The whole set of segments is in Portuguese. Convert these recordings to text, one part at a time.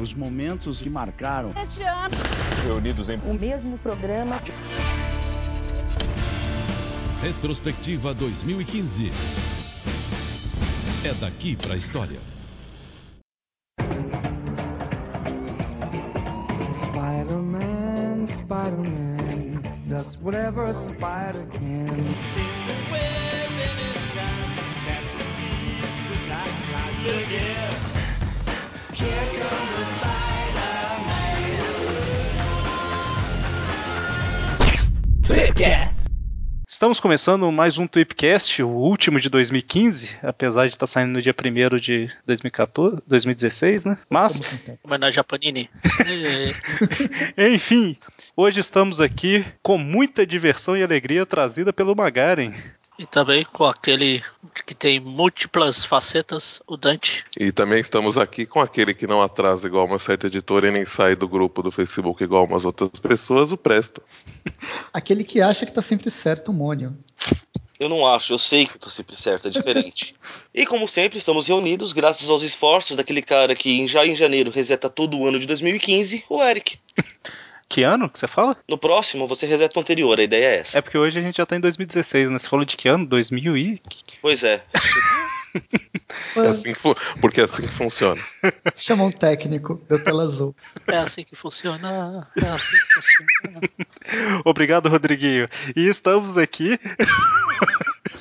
os momentos que marcaram. Este ano. Reunidos em o mesmo programa. Retrospectiva 2015. É daqui para a história. Spider-Man, Spider-Man, does whatever a spider can. Estamos começando mais um Tweepcast, o último de 2015, apesar de estar saindo no dia 1 de 2014, 2016, né? Mas. Homenagem a Panini. Enfim, hoje estamos aqui com muita diversão e alegria trazida pelo Magaren. E também com aquele que tem múltiplas facetas, o Dante. E também estamos aqui com aquele que não atrasa igual uma certa editora e nem sai do grupo do Facebook igual umas outras pessoas, o Presto. Aquele que acha que tá sempre certo, o Mônio. Eu não acho, eu sei que eu tô sempre certo, é diferente. e como sempre, estamos reunidos graças aos esforços daquele cara que já em janeiro reseta todo o ano de 2015, o Eric. Que ano que você fala? No próximo você reseta o anterior, a ideia é essa. É porque hoje a gente já tá em 2016, né? Você falou de que ano? 2000 e... Pois é. é assim que, porque é assim que funciona. Chamou um técnico, deu tela azul. É assim que funciona. É assim que funciona. Obrigado, Rodriguinho. E estamos aqui.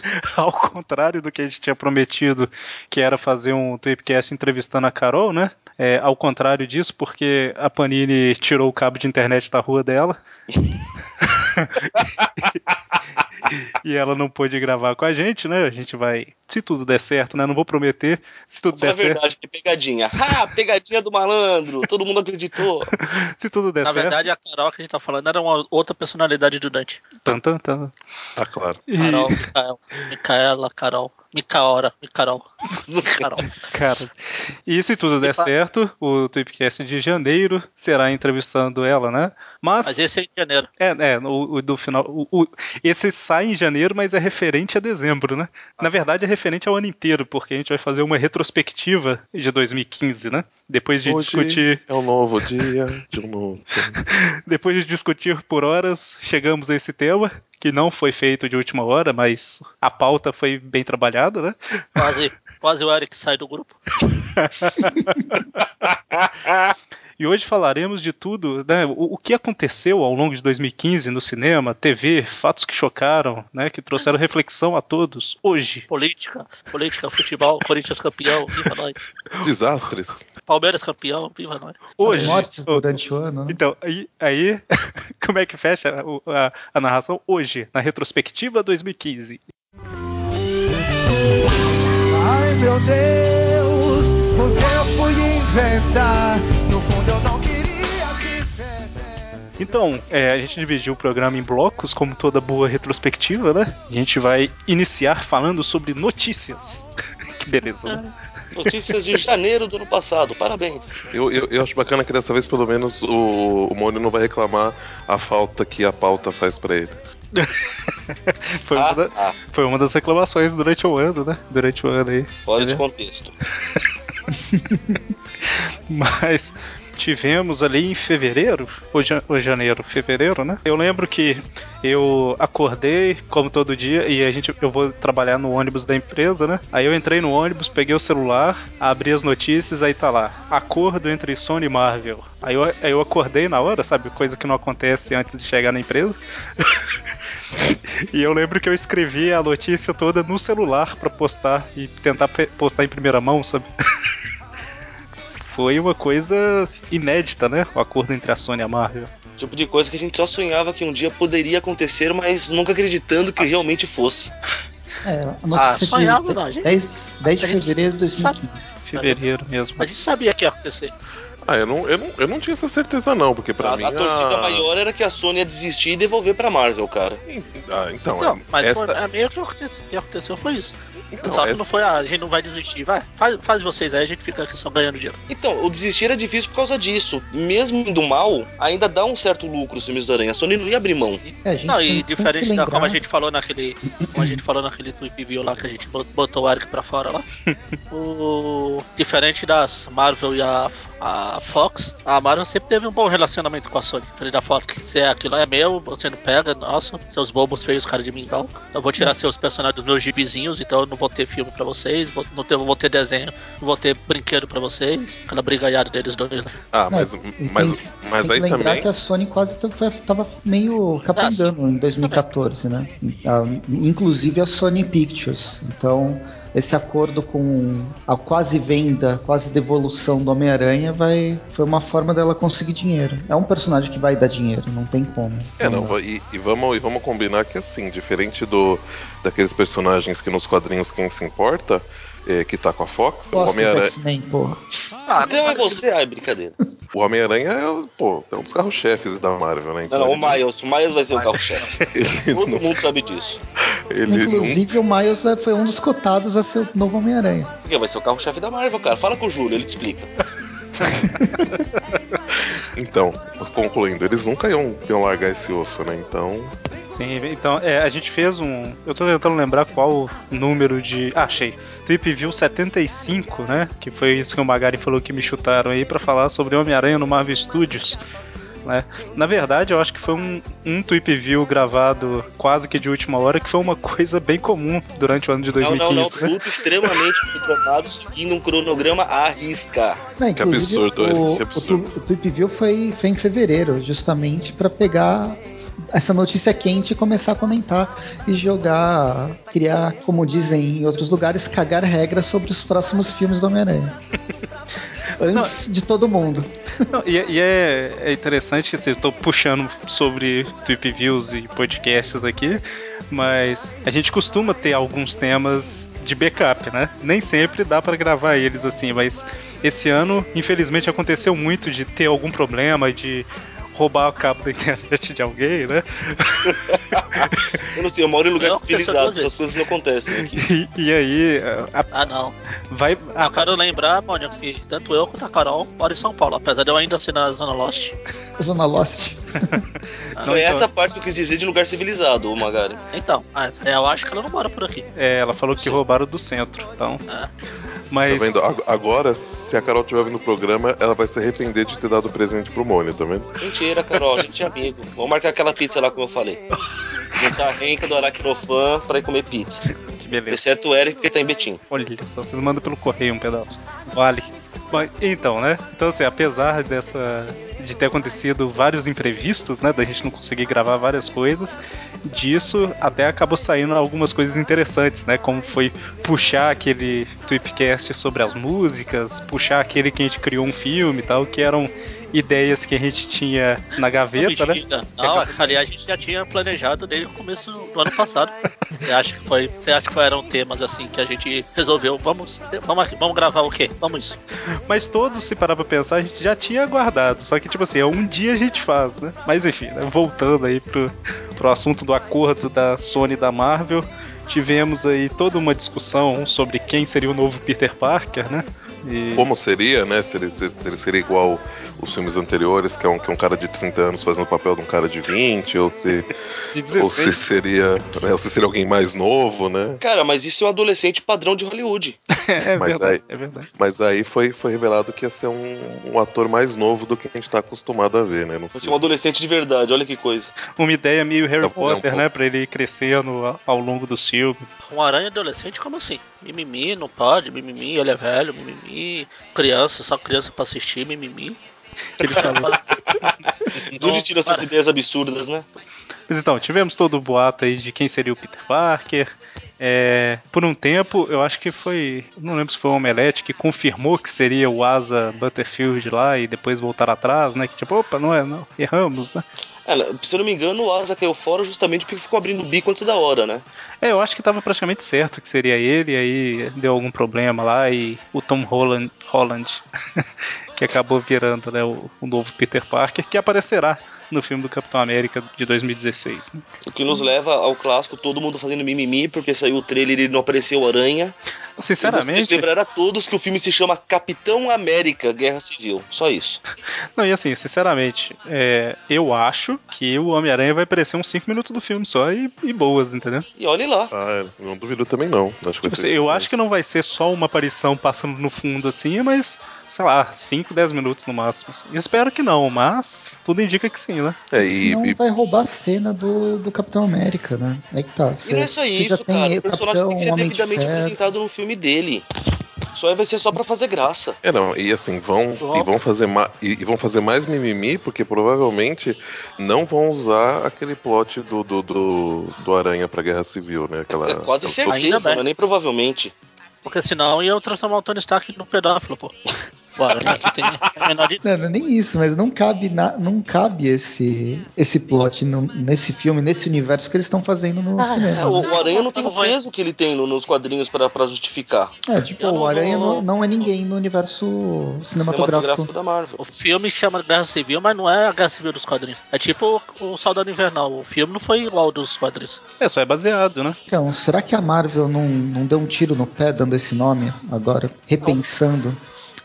ao contrário do que a gente tinha prometido, que era fazer um Tweepcast entrevistando a Carol, né? É, ao contrário disso, porque a Panini tirou o cabo de internet da rua dela. e ela não pôde gravar com a gente, né? A gente vai, se tudo der certo, né? Não vou prometer, se tudo der certo. verdade, que pegadinha. Ah, pegadinha do malandro, todo mundo acreditou. se tudo der Na certo. Na verdade, a Carol que a gente tá falando era uma outra personalidade do Dante. Tan, tan, tan. Tá claro. E... Carol, Micael, Micaela, Carol. Micaora, Micarol. Carol. Cara, e se tudo der certo, o Tweepcast de janeiro será entrevistando ela, né? Mas, mas esse é em janeiro. É, é o, o do final. O, o, esse sai em janeiro, mas é referente a dezembro, né? Ah. Na verdade, é referente ao ano inteiro, porque a gente vai fazer uma retrospectiva de 2015, né? Depois de Hoje discutir. É um novo dia de um novo. Depois de discutir por horas, chegamos a esse tema, que não foi feito de última hora, mas a pauta foi bem trabalhada, né? Quase, quase o Eric sai do grupo. E hoje falaremos de tudo, né? O, o, que aconteceu ao longo de 2015 no cinema, TV, fatos que chocaram, né? Que trouxeram reflexão a todos. Hoje. Política, política, futebol, Corinthians campeão, viva nós. Desastres. Palmeiras campeão, viva nós. Hoje. As mortes durante o ano. Né? Então, aí, aí como é que fecha a, a, a narração? Hoje, na retrospectiva 2015. Meu Deus, o que eu fui inventar? No fundo eu não queria Então, é, a gente dividiu o programa em blocos, como toda boa retrospectiva, né? A gente vai iniciar falando sobre notícias. que beleza, né? Notícias de janeiro do ano passado, parabéns. Eu, eu, eu acho bacana que dessa vez, pelo menos, o, o Mônio não vai reclamar a falta que a pauta faz para ele. foi, ah, uma da, ah. foi uma das reclamações durante o ano, né? Durante o ano aí. Fora de contexto. Mas tivemos ali em fevereiro, ou, janeiro, fevereiro, né? Eu lembro que eu acordei, como todo dia, e a gente, eu vou trabalhar no ônibus da empresa, né? Aí eu entrei no ônibus, peguei o celular, abri as notícias, aí tá lá, acordo entre Sony e Marvel. Aí eu, aí eu acordei na hora, sabe? Coisa que não acontece antes de chegar na empresa. e eu lembro que eu escrevi a notícia toda no celular para postar e tentar postar em primeira mão, sabe? Foi uma coisa inédita, né? O acordo entre a Sony e a Marvel. Tipo de coisa que a gente só sonhava que um dia poderia acontecer, mas nunca acreditando que realmente fosse. É, a notícia ah, sonhava, não, de 10, 10 de fevereiro de 2015. Fevereiro mesmo. A gente sabia que ia acontecer. Ah, eu não, eu, não, eu não tinha essa certeza não, porque pra a, mim... A torcida maior era que a Sony ia desistir e devolver pra Marvel, cara. Ah, então, então é, mas essa... é meio que aconteceu, que aconteceu foi isso. Então, Só que essa- não foi a, a gente não vai desistir. Vai, faz, faz vocês aí, a gente fica aqui só ganhando dinheiro. Então, o desistir é difícil por causa disso. Mesmo indo mal, ainda dá um certo lucro os filmes do Aranha. A Sony não ia abrir mão. É, a Não, e diferente da lembrar- como a gente falou naquele. Como a gente falou naquele tweet view lá que a gente bot- botou o Eric pra fora lá. o, diferente das Marvel e a, a Fox, a Marvel sempre teve um bom relacionamento com a Sony. Diferente da Fox, que se é aquilo é meu, você não pega, nossa, seus bobos feios, cara de mingau. Eu vou tirar seus personagens dos meus gibizinhos, então eu não vou ter filme pra vocês, vou, não ter, vou ter desenho, não vou ter brinquedo pra vocês. Aquela brigaiada deles dois lá. Ah, Não, mas, e mas, tem, mas tem aí que lembrar também. que a Sony quase tava meio capengando em 2014, né? Ah, Inclusive a Sony Pictures. Então, esse acordo com a quase venda, quase devolução do Homem-Aranha vai foi uma forma dela conseguir dinheiro. É um personagem que vai dar dinheiro, não tem como. É, não, e, e vamos, e vamos combinar que assim, diferente do daqueles personagens que nos quadrinhos quem se importa, é, que tá com a Fox, o Gosto dos Homem-Aranha. Ah, Então é não você, ai, brincadeira. o Homem-Aranha é, o- pô, é um dos carros-chefes da Marvel, né? Não, Então não, o ele- Miles. O Miles vai ser o carro-chefe. Todo não- mundo sabe disso. ele não- Inclusive, o Miles é, foi um dos cotados a ser o novo Homem-Aranha. Porque vai ser o carro-chefe da Marvel, cara. Fala com o Júlio, ele te explica. Então, concluindo, eles nunca iam, iam largar esse osso, né? Então. Sim, então é, a gente fez um. Eu tô tentando lembrar qual número de. Ah, achei. Tweep View 75, né? Que foi isso que o Magari falou que me chutaram aí pra falar sobre Homem-Aranha no Marvel Studios. Né? Na verdade, eu acho que foi um, um Tweep View gravado quase que de última hora, que foi uma coisa bem comum durante o ano de Não, 2015. não, não. né? Tudo extremamente controlado, seguindo um cronograma à risca. Não, Que inclusive, absurdo, o, Eric, que absurdo. o, tu- o Tweep View foi, foi em fevereiro, justamente para pegar essa notícia quente e começar a comentar e jogar, criar, como dizem em outros lugares, cagar regras sobre os próximos filmes do Homem-Aranha. Antes de todo mundo. Não, e e é, é interessante que assim, eu tô puxando sobre Tweep Views e podcasts aqui, mas a gente costuma ter alguns temas de backup, né? Nem sempre dá pra gravar eles assim, mas esse ano, infelizmente, aconteceu muito de ter algum problema, de roubar o cabo da internet de alguém, né? Eu não sei, eu moro em lugar Não, civilizado, essas coisas não acontecem aqui. E, e aí, a- Ah, não. vai. Ah, eu quero lembrar, Mônio, que tanto eu quanto a Carol moram em São Paulo, apesar de eu ainda ser na Zona Lost. Zona Lost. Foi então- essa parte que eu quis dizer de lugar civilizado, ô Magari. Então, ah, eu acho que ela não mora por aqui. É, ela falou que roubaram do centro, então. É. Mas. Tá vendo? Ag- Agora, se a Carol estiver ouvindo o programa, ela vai se arrepender de ter dado presente pro Mônio, tá vendo? Mentira, Carol, a gente é amigo. Vamos marcar aquela pizza lá, como eu falei. Juntar a renca do Aracnofan pra ir comer pizza. Que beleza. Exceto o Eric, porque tá em Betim. Olha só, vocês mandam pelo correio um pedaço. Vale. Mas, então, né? Então, assim, apesar dessa. De ter acontecido vários imprevistos, né? Da gente não conseguir gravar várias coisas, disso até acabou saindo algumas coisas interessantes, né? Como foi puxar aquele Tweepcast sobre as músicas, puxar aquele que a gente criou um filme e tal, que eram ideias que a gente tinha na gaveta, né? Não, aliás, a gente já tinha planejado desde o começo do ano passado. Você acha que foi? Você acha que foram temas assim que a gente resolveu? Vamos, vamos, aqui, vamos gravar o quê? Vamos isso. Mas todos, se parar pra pensar, a gente já tinha guardado. Só que, tipo assim, é um dia a gente faz, né? Mas enfim, né? voltando aí pro, pro assunto do acordo da Sony e da Marvel, tivemos aí toda uma discussão sobre quem seria o novo Peter Parker, né? E... Como seria, né? Se ele, se- se ele seria igual os filmes anteriores, que é, um, que é um cara de 30 anos fazendo o papel de um cara de 20, ou se, De ou se 16. seria. Né, ou se seria alguém mais novo, né? Cara, mas isso é um adolescente padrão de Hollywood. é Mas verdade, aí- é verdade. Mas aí foi, foi revelado que ia ser um, um ator mais novo do que a gente tá acostumado a ver, né? Não Vai sei. ser um adolescente de verdade, olha que coisa. Uma ideia meio Harry Tá bom, é um Potter, né? Pra ele ir crescendo ao- ao longo dos filmes. Um aranha adolescente, como assim? Mimimi, não pode, mimimi, ele é velho, mimimi, criança, só criança pra assistir, mimimi. Que ele falou. De onde tira essas ideias absurdas, né? Mas então, tivemos todo o boato aí de quem seria o Peter Parker. É, por um tempo, eu acho que foi. Não lembro se foi o Omelete que confirmou que seria o Asa Butterfield lá e depois voltar atrás, né? Que tipo, opa, não é, não, erramos, né? Se eu não me engano, o Asa caiu fora justamente porque ficou abrindo o bico antes da hora, né? É, eu acho que tava praticamente certo que seria ele, aí deu algum problema lá e o Tom Holland, Holland que acabou virando né, o, o novo Peter Parker, que aparecerá no filme do Capitão América de 2016. Né? O que nos leva ao clássico, todo mundo fazendo mimimi, porque saiu o trailer e não apareceu Aranha. Sinceramente. lembrar a todos que o filme se chama Capitão América Guerra Civil. Só isso. Não, e assim, sinceramente, é, eu acho que o Homem-Aranha vai aparecer uns 5 minutos do filme só e, e, boas, entendeu? E olhe lá. Ah, é, não duvido também não. Acho tipo, eu acho que não vai ser só uma aparição passando no fundo assim, mas sei lá, 5, 10 minutos no máximo. Assim. Espero que não, mas tudo indica que sim, né? É, e, Senão e... vai roubar a cena do, do Capitão América, né? É que tá. Você, e não é só isso, cara. O personagem tem que ser devidamente apresentado no filme dele. Só vai ser só para fazer graça. É, não, e assim, vão, e vão, fazer e, e, vão fazer mais mimimi, porque provavelmente não vão usar aquele plot do, do, do, do Aranha pra Guerra Civil, né? Aquela, é quase certeza, não é nem provavelmente. Porque senão ia transformar o Tony Stark no pedófilo, pô. Tem menor de... Não, não é nem isso, mas não cabe, na, não cabe esse, esse plot no, nesse filme, nesse universo que eles estão fazendo no ah, cinema. É, o, o, Aranha não tem o peso que ele tem no, nos quadrinhos para justificar. É, tipo, o Aranha não, não, é ninguém no universo cinematográfico. cinematográfico da Marvel. O filme chama Guerra Civil, mas não é a Guerra Civil dos quadrinhos. É tipo o, o Soldado Invernal. O filme não foi igual dos quadrinhos. É, só é baseado, né? Então, será que a Marvel não, não deu um tiro no pé dando esse nome agora? Repensando?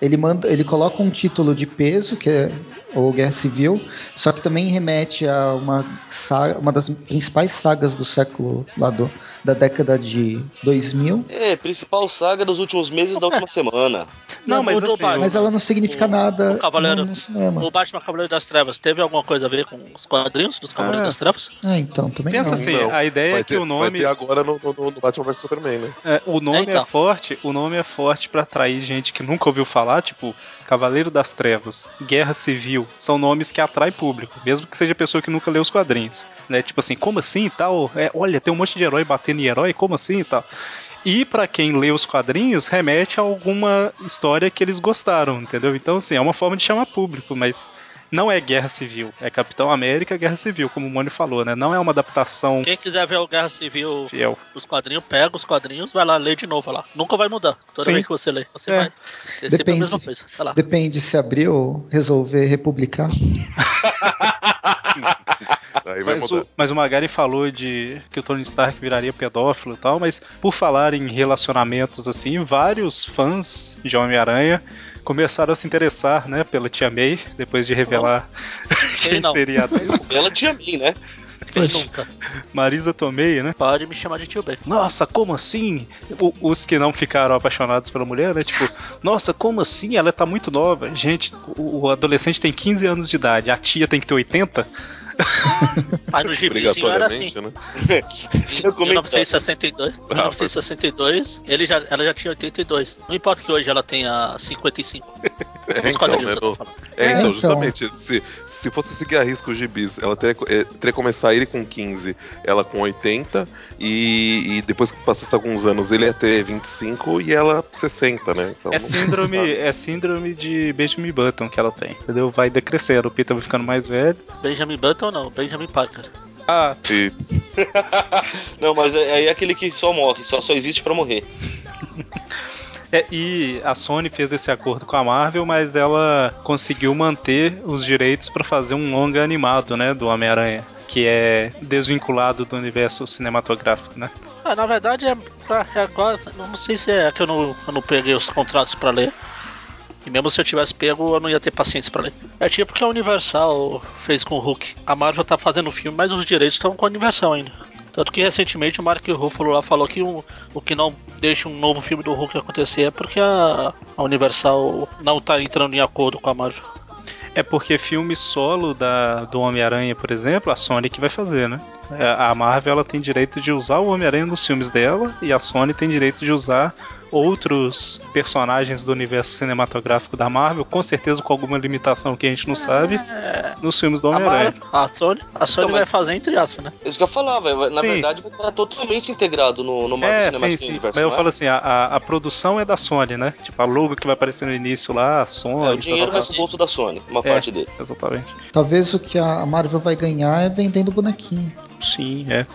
Ele manda, ele coloca um título de peso, que é o Guerra Civil, só que também remete a uma saga, uma das principais sagas do século lá do, da década de 2000. É, principal saga dos últimos meses da última semana. Não, mas, assim, mas ela não significa o, nada o Cavaleiro, no, cinema. O Batman Cavaleiro das Trevas teve alguma coisa a ver com os quadrinhos dos Cavaleiros ah. das Trevas? Ah, então, também Pensa não. assim, não. a ideia vai é que ter, o nome... Vai ter agora no, no, no Batman vs Superman, né? É, o nome é, então. é forte, o nome é forte para atrair gente que nunca ouviu falar, tipo Cavaleiro das Trevas, Guerra Civil, são nomes que atraem público, mesmo que seja pessoa que nunca leu os quadrinhos. Né? Tipo assim, como assim e tal? É, olha, tem um monte de herói batendo em herói, como assim e tal? E para quem lê os quadrinhos, remete a alguma história que eles gostaram, entendeu? Então, assim, é uma forma de chamar público, mas não é Guerra Civil, é Capitão América Guerra Civil, como o Mônio falou, né? Não é uma adaptação. Quem quiser ver o Guerra Civil fiel. os quadrinhos, pega os quadrinhos, vai lá ler de novo lá. Nunca vai mudar. Toda Sim. vez que você lê, você é. vai. Depende, a mesma coisa. Depende se abrir ou resolver republicar. mas, o, mas o Magari falou de que o Tony Stark viraria pedófilo e tal, mas por falar em relacionamentos assim, vários fãs de Homem-Aranha começaram a se interessar, né, pela Tia May, depois de revelar quem não. seria a atriz. Pela Tia May, né? Quem nunca? Marisa Tomei, né? Pode me chamar de tio Ben. Nossa, como assim? O, os que não ficaram apaixonados pela mulher, né? Tipo, nossa, como assim? Ela tá muito nova. Gente, o, o adolescente tem 15 anos de idade, a tia tem que ter 80. Mas no gibizinho era assim. Né? em 1962, ah, 1962 ele já, ela já tinha 82. Não importa que hoje ela tenha 55. É, então, né, no... é, então, então, justamente. Se, se fosse seguir a risco os gibis, ela teria, é, teria que começar ele com 15, ela com 80, e, e depois que passasse alguns anos ele ia ter 25 e ela 60, né? Então, é, síndrome, é síndrome de Benjamin Button que ela tem, entendeu? Vai decrescendo, o Peter vai ficando mais velho. Benjamin Button não, Benjamin Parker. Ah, sim. não, mas é, aí é aquele que só morre, só, só existe para morrer. É, e a Sony fez esse acordo com a Marvel, mas ela conseguiu manter os direitos para fazer um longa animado, né, do Homem-Aranha, que é desvinculado do universo cinematográfico, né? Ah, na verdade é, pra, é quase, não sei se é que eu não, eu não peguei os contratos para ler. E mesmo se eu tivesse pego, eu não ia ter paciência para ler. É tipo que a Universal fez com o Hulk. A Marvel tá fazendo o filme, mas os direitos estão com a Universal ainda. Tanto que recentemente o Mark Ruffalo lá falou que o, que não deixa um novo filme do Hulk acontecer é porque a, a Universal não tá entrando em acordo com a Marvel. É porque filme solo da, do Homem-Aranha, por exemplo, a Sony que vai fazer, né? É, a Marvel ela tem direito de usar o Homem-Aranha nos filmes dela e a Sony tem direito de usar outros personagens do universo cinematográfico da Marvel, com certeza com alguma limitação que a gente não sabe, é... nos filmes do Homem-Aranha. A, Sony, a Sony então, vai fazer entre aspas, né? Isso que eu falava, na sim. verdade vai estar totalmente integrado no, no Marvel é, Cinematic sim, sim. Universe. Mas eu é? falo assim, a, a, a, produção é da Sony, né? Tipo, a logo que vai aparecer no início lá, a Sony. É, o dinheiro vai pro bolso da Sony, uma é, parte dele. Exatamente. Talvez o que a Marvel vai ganhar é vendendo bonequinho. Sim, é.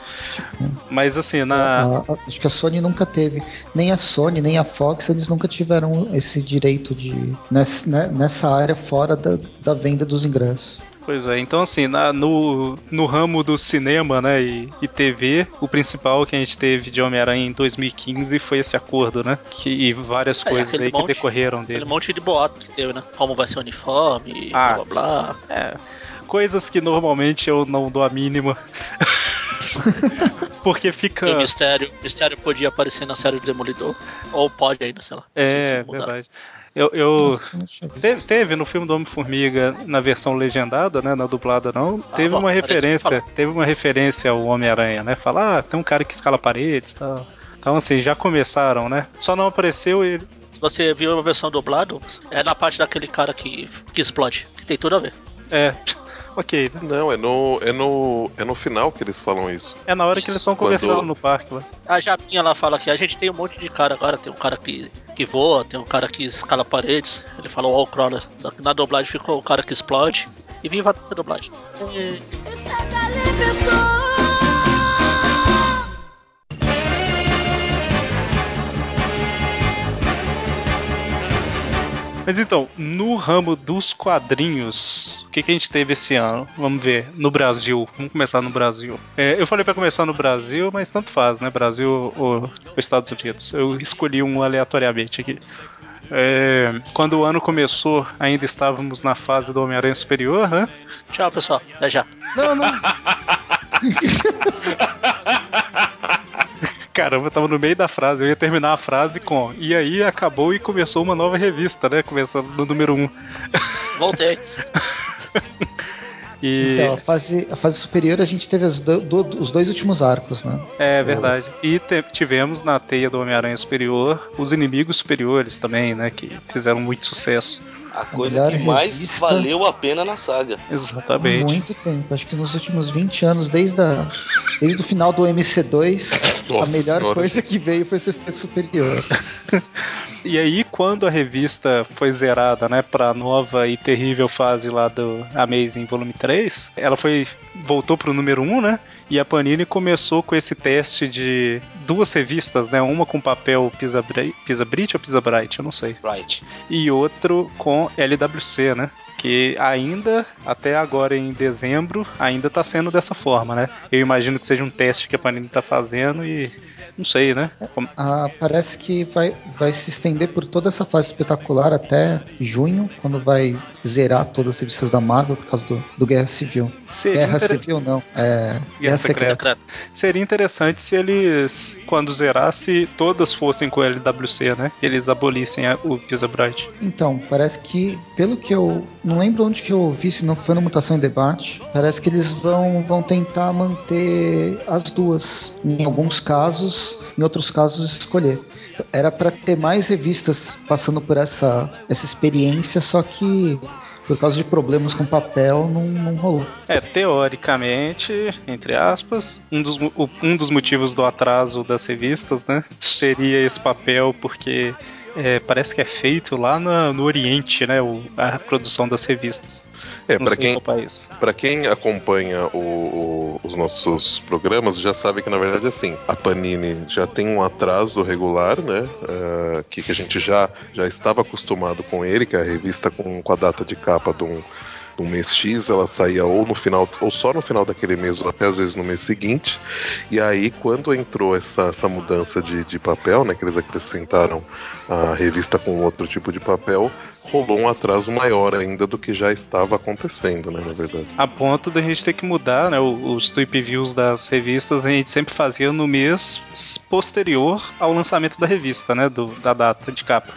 Mas assim, na. A, a, acho que a Sony nunca teve. Nem a Sony, nem a Fox, eles nunca tiveram esse direito de. nessa, né, nessa área fora da, da venda dos ingressos. Pois é, então assim, na, no, no ramo do cinema, né, e, e TV, o principal que a gente teve de Homem-Aranha em 2015 foi esse acordo, né? Que, e várias É, coisas aí que monte- decorreram dele. Aquele monte de boato que teve, né? Como vai ser o uniforme, Ah. blá blá blá. É, coisas que normalmente eu não dou a mínima. Porque fica. Que o mistério, mistério podia aparecer na série do Demolidor. Ou pode ainda, sei lá. É, se verdade. Eu, eu-. Teve, teve no filme do Homem-Formiga, na versão legendada, né? Na dublada não, Ah, teve bom, uma referência. Teve uma referência ao Homem-Aranha, né? Falar, ah, tem um cara que escala paredes e tal. Então, assim, já começaram, né? Só não apareceu ele. Se você viu a versão dublada, é na parte daquele cara que, que explode. Que tem tudo a ver. É, ok, né? Não, é no, é no. É no final que eles falam isso. É na hora que eles estão Quando- conversando no parque lá. A Japinha lá fala que a gente tem um monte de cara agora. Tem um cara que, que voa, tem um cara que escala paredes. Ele fala wallcrawler. Só que na dublagem ficou o cara que explode. E viva essa dublagem. E- Mas então, no ramo dos quadrinhos, o que, que a gente teve esse ano? Vamos ver, no Brasil. Vamos começar no Brasil. É, eu falei pra começar no Brasil, mas tanto faz, né? Brasil ou, ou Estados Unidos. Eu escolhi um aleatoriamente aqui. É, quando o ano começou, ainda estávamos na fase do Homem-Aranha Superior, né? Tchau, pessoal. Até já. Não, não. Caramba, eu tava no meio da frase. Eu ia terminar a frase com. E aí acabou e começou uma nova revista, né? Começando no número 1. Um. Voltei. E. Então, a fase, a fase superior a gente teve os, do- do- os dois últimos arcos, né? É verdade. E te- tivemos na teia do Homem-Aranha Superior os inimigos superiores também, né? Que fizeram muito sucesso. A coisa melhor que mais valeu a pena na saga. Há Exatamente. muito tempo. Acho que nos últimos 20 anos, desde, a, desde o final do MC2, a melhor senhora. coisa que veio foi o Sexteto Superior. E aí, quando a revista foi zerada, né, pra nova e terrível fase lá do Amazing Volume 3, ela foi. voltou pro número 1, né? E a Panini começou com esse teste de duas revistas, né? Uma com papel Pisa, Bri- Pisa Brit ou Pisa Bright, eu não sei. Right. e outro com LWC, né? Que ainda, até agora em dezembro, ainda tá sendo dessa forma, né? Eu imagino que seja um teste que a Panini tá fazendo e não sei, né? Como- Ah, parece que vai, vai se estender por toda essa fase espetacular até junho, quando vai zerar todas as revistas da Marvel por causa do, do Guerra Civil. Seria, Guerra inter- Civil não, é Guerra, Guerra Secreta. Secreto. seria interessante se eles, quando zerasse, todas fossem com LWC, né? Eles abolissem a- o Pisa Bright. Então, parece que, pelo que eu. Não lembro onde que eu ouvi, se não foi no Mutação em Debate. Parece que eles vão, vão tentar manter as duas. Em alguns casos, em outros casos, escolher. Era para ter mais revistas passando por essa, essa experiência, só que por causa de problemas com papel não, não rolou. É, teoricamente, entre aspas, um dos, um dos motivos do atraso das revistas, né? Seria esse papel, porque é, parece que é feito lá na- no Oriente, né? o- a produção das revistas. É, sei quem. Pra quem acompanha o- o- os nossos programas, já sabe que na verdade assim, a Panini já tem um atraso regular, né? eh, que, que a gente já, já estava acostumado com ele, que é a revista com, com a data de capa de um, de um mês X, ela saía ou no final, ou só no final daquele mês, ou até às vezes no mês seguinte. E aí, quando entrou essa, essa mudança de, de papel, né? Que eles acrescentaram a revista com outro tipo de papel, rolou um atraso maior ainda do que já estava acontecendo, né? Na verdade. A ponto da gente ter que mudar, né? Os tweet views das revistas a gente sempre fazia no mês posterior ao lançamento da revista, né? Do, da data de capa.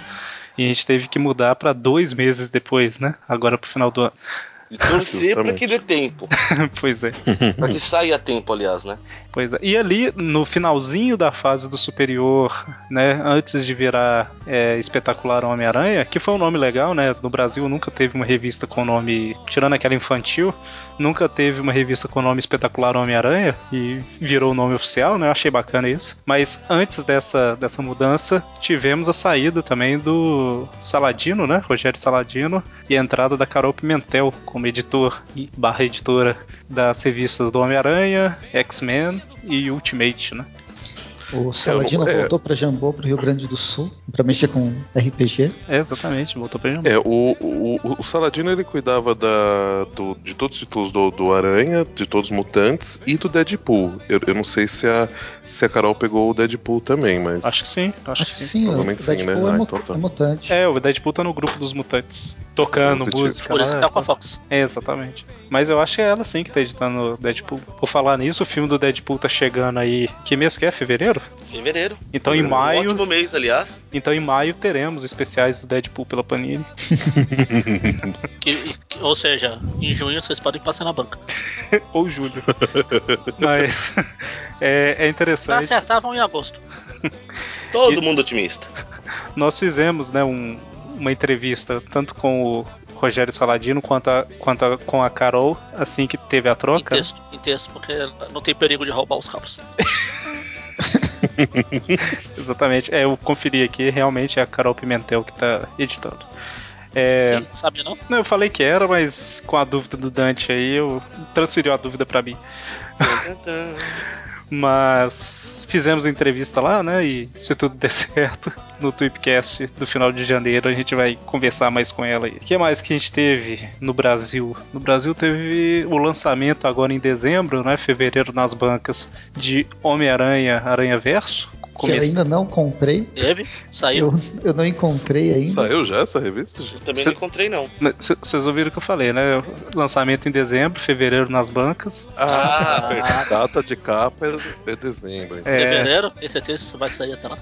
E a gente teve que mudar para dois meses depois, né? Agora pro final do ano. Torcer Justamente. que dê tempo. pois é. Pra que saia tempo, aliás, né? Pois é. E ali, no finalzinho da fase do superior, né, antes de virar é, espetacular Homem-Aranha, que foi um nome legal, né? No Brasil nunca teve uma revista com nome, tirando aquela infantil, nunca teve uma revista com nome espetacular Homem-Aranha e virou o nome oficial, né? Eu achei bacana isso. Mas antes dessa, dessa mudança, tivemos a saída também do Saladino, né? Rogério Saladino, e a entrada da Carol Pimentel como editor e barra editora das revistas do Homem-Aranha, X-Men e Ultimate, né? O Saladino é. voltou pra Jambô, pro Rio Grande do Sul, pra mexer com RPG. É, exatamente, voltou pra gente. É, o, o, o Saladino ele cuidava da, do- de todos os títulos do, do Aranha, de todos os mutantes e do Deadpool. Eu, eu não sei se a, se a Carol pegou o Deadpool também, mas. Acho que sim, acho, Acho que sim. sim, o Provavelmente sim, Deadpool né? é, Ah, então tá. é mutante. É, o Deadpool tá no grupo dos mutantes. Tocando Positivo. música. Por isso que tá com a Fox. É, exatamente. Mas eu acho que é ela sim que tá editando o Deadpool. Por falar nisso, o filme do Deadpool tá chegando aí. Que mês que é? Fevereiro? Fevereiro. Então em Um maio. ótimo mês, aliás. Então em maio teremos especiais do Deadpool pela Panini. Que- que- ou seja, em junho vocês podem passar na banca. Ou julho. Mas é, é Pra interessante. acertar, vão em agosto. Todo E- mundo otimista. Nós fizemos né, um- uma entrevista tanto com o Rogério Saladino quanto, a- quanto a- com a Carol, assim que teve a Em troca. texto, em texto, porque não tem perigo de roubar os cabos. Exatamente. É, eu conferi aqui, realmente é a Carol Pimentel que tá editando. É, Sim, sabe não? não, eu falei que era, mas com a dúvida do Dante aí, eu transferiu a dúvida pra mim. Mas fizemos entrevista lá, né? E se tudo der certo, no Tweepcast do final de janeiro a gente vai conversar mais com ela aí. O que mais que a gente teve no Brasil? No Brasil teve o lançamento agora em dezembro, né? Fevereiro nas bancas, de Homem-Aranha, Aranha Verso. Que eu ainda não comprei. Teve, saiu. Eu, eu não encontrei ainda. Saiu já essa revista? Eu também Cê- não encontrei, não. Vocês ouviram o que eu falei, né? Lançamento em dezembro, fevereiro nas bancas. Ah, Ah. data de capa é, dezembro. então. É, Fevereiro, tenho certeza que isso vai sair até lá.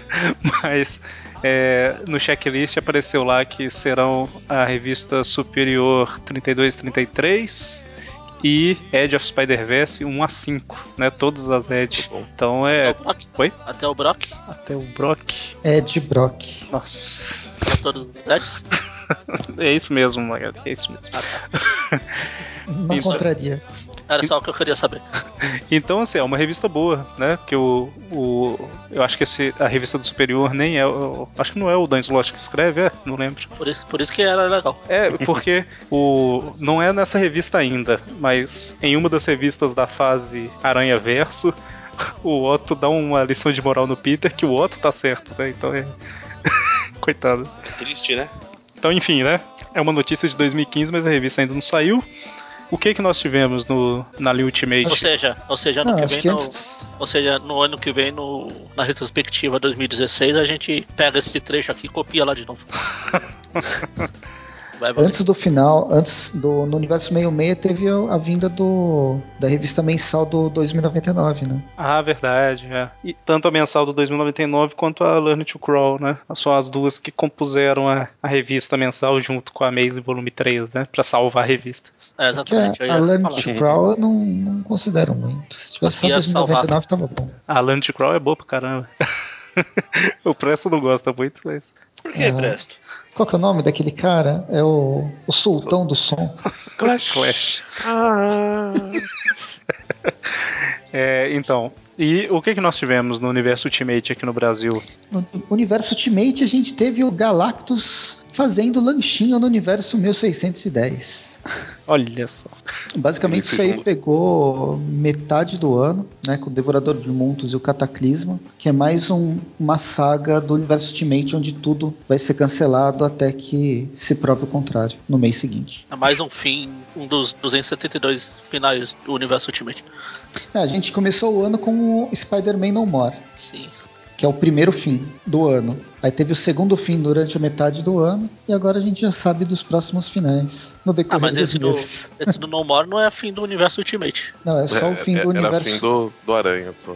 mas é, no checklist apareceu lá que serão a revista Superior 32 e 33 e Edge of Spider-Verse 1 a 5, né? Todas as Edge. Então Até é. o Brock. Oi? Até o Brock, Até o Brock. Ed Brock. Nossa. pra todos os Eds. É isso mesmo, Magali. É isso mesmo. Ah, tá. Não Isso. encontraria. Era só o que eu queria saber. Então, assim, é uma revista boa, né? Porque o. o eu acho que esse, a revista do Superior nem é. o- acho que não é o Dan Slott que escreve, é? Não lembro. Por isso, por isso que era legal. É, porque o não é nessa revista ainda, mas em uma das revistas da fase Aranha Verso, o Otto dá uma lição de moral no Peter que o Otto tá certo, né? Então é. Coitado. Triste, né? Então, enfim, né? É uma notícia de 2015, mas a revista ainda não saiu. O que que nós tivemos no, na linha Ultimate? Ou seja, ou seja, ano Não, que vem que no, antes- ou seja, no ano que vem no, na retrospectiva 2016 a gente pega esse trecho aqui e copia lá de novo. Vai. Antes do final, antes do no universo 66 teve a, a vinda do da revista mensal do 2099, né? Ah, verdade, é. E tanto a mensal do 2099 quanto a Learn to Crawl, né? São as duas que compuseram a, a revista mensal junto com a Maze Volume 3, né? Pra salvar a revista. É, exatamente. a Learn falar. to Crawl eu não, não considero muito. Se tivesse só Ia 2099 tava bom. A Learn to Crawl é boa pra caramba. o Presto não gosta muito, mas. Por que, Ah. Presto? Qual que é o nome daquele cara? É o, o sultão do som. Clash. Clash. Ah. É, então. E o que, que nós tivemos no universo Ultimate aqui no Brasil? No universo Ultimate a gente teve o Galactus fazendo lanchinho no universo 1610. Olha só. Basicamente isso aí pegou metade do ano, né, com o Devorador de Mundos e o Cataclisma, que é mais um- uma saga do universo Ultimate onde tudo vai ser cancelado até que se prove o contrário no mês seguinte. É mais um fim, um dos 272 finais do universo Ultimate. É, a gente começou o ano com o Spider-Man No More, Sim. Que é o primeiro fim do ano. Aí teve o segundo fim durante a metade do ano e agora a gente já sabe dos próximos finais no Ah, decorrer mas dos esse do, meses. esse do No More não é fim do universo Ultimate. Não, é só o fim É- do Era universo. fim do, do Aranha só.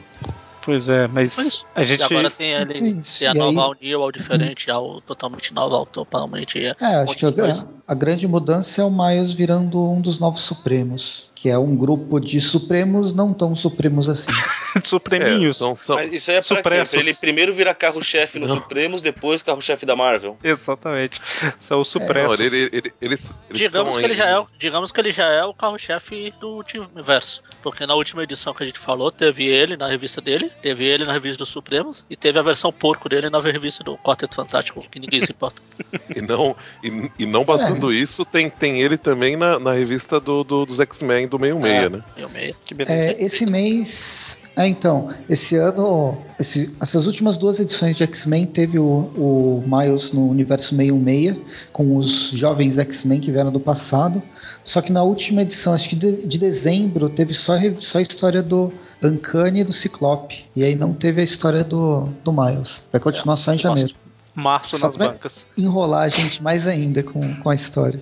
Pois é, mas Mas- a gente. E agora tem ele, Isso, tem a e nova aí- ao new, ao diferente, ao totalmente nova, ao totalmente. É, acho que a, a grande mudança é o Miles virando um dos novos Supremos, que é um grupo de Supremos não tão Supremos assim. Supreminhos. É, são, são, Mas isso aí é pra. Pra ele primeiro virar carro-chefe no Não. Supremos, depois carro-chefe da Marvel. Exatamente. São os não, supressos. ele, ele, ele, eles Digamos que, ele já é, o- digamos que ele já é o carro-chefe do universo. Porque na última edição que a gente falou, teve ele na revista dele, teve ele na revista dos Supremos, e teve a versão porco dele na revista do Quarteto Fantástico, que ninguém se importa. E não, e, e não bastando isso, tem, tem ele também na, na revista do, do- dos X-Men do meio-meia, É. né? Meio. Que beleza. É, esse mês É, então, esse ano, esse- essas últimas duas edições de X-Men teve o, o Miles no universo 616, com os jovens X-Men que vieram do passado. Só que na última edição, acho que de, de dezembro, teve só, só a história do Uncanny e do Ciclope. E aí não teve a história do, do Miles. Vai continuar só em janeiro. Março Só nas bancas. Enrolar a gente mais ainda com, com a história.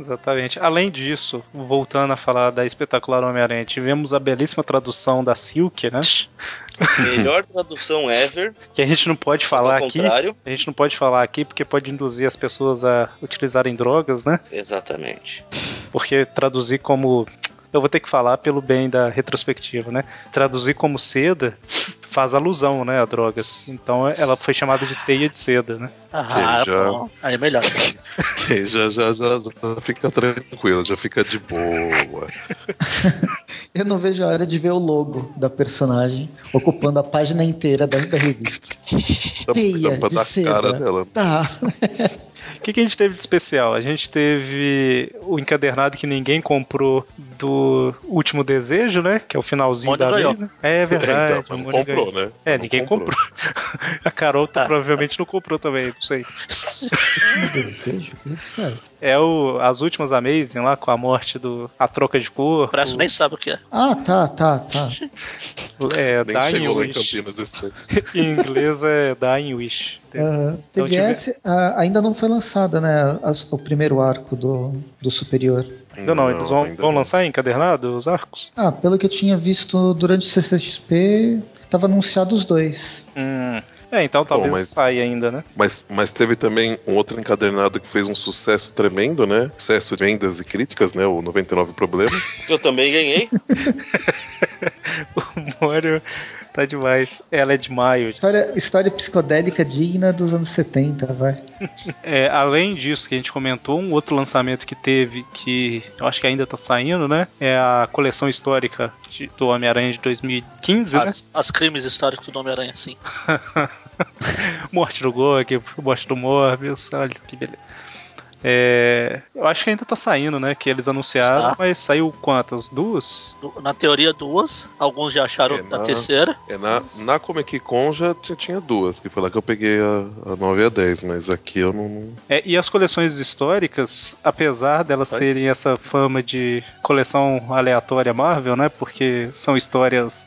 Exatamente. Além disso, voltando a falar da espetacular Homem-Aranha, tivemos a belíssima tradução da Silk, né? Melhor tradução ever. Que a gente não pode falar aqui. contrário. A gente não pode falar aqui porque pode induzir as pessoas a utilizarem drogas, né? Exatamente. Porque traduzir como. Eu vou ter que falar pelo bem da retrospectiva, né? Traduzir como seda faz alusão, né, a drogas. Então ela foi chamada de teia de seda, né? Ah, já- bom. Aí é melhor. Ok, já, já, já, já fica tranquilo, já fica de boa. Eu não vejo a hora de ver o logo da personagem ocupando a página inteira da, da revista. Teia Tampa de da seda. cara dela. Tá. O que, que a gente teve de especial? A gente teve o encadernado que ninguém comprou do Último Desejo, né? Que é o finalzinho Mônica da ganhou. vez. né? É verdade. Então, não comprou, ganhou. né? É, Não ninguém comprou. A Carol tá- provavelmente não comprou também, não sei. Desejo? É? É o, as últimas Amazing lá com a morte do. a troca de cor. O Presto nem sabe o que é. Ah, tá, tá, tá. É, Nem Dying chegou lá em Wish. Campinas esse tempo. em inglês é Dying Wish. Aham. Então, Teve tive- ah, ainda não foi lançada, né? as- o primeiro arco do, do Superior. Ainda não, eles vão, ainda vão não. lançar encadernado os arcos? Ah, pelo que eu tinha visto durante o CCXP, tava anunciado os dois. Hum. É, então talvez mas- saia ainda, né? Mas, mas teve também um outro encadernado que fez um sucesso tremendo, né? Sucesso de vendas e críticas, né? O 99 Problemas. Que eu também ganhei. O Mario tá demais. Ela é de maio. História, história psicodélica digna dos anos 70, vai. É, além disso que a gente comentou, um outro lançamento que teve, que eu acho que ainda tá saindo, né? É a coleção histórica de- do Homem-Aranha de 2015, né? As, as crimes históricos do Homem-Aranha, sim. Morte do Gog, morte do Morbius, olha que beleza. É, eu acho que ainda tá saindo, né? Que eles anunciaram, Está. mas saiu quantas? Duas? Na teoria, duas. Alguns já acharam É, a na- terceira. É, na, na Comic Con já tinha, duas, que foi lá que eu peguei a, a 9 e a 10, mas aqui eu não. não- É, e as coleções históricas, apesar delas Vai. terem essa fama de coleção aleatória Marvel, né? Porque são histórias.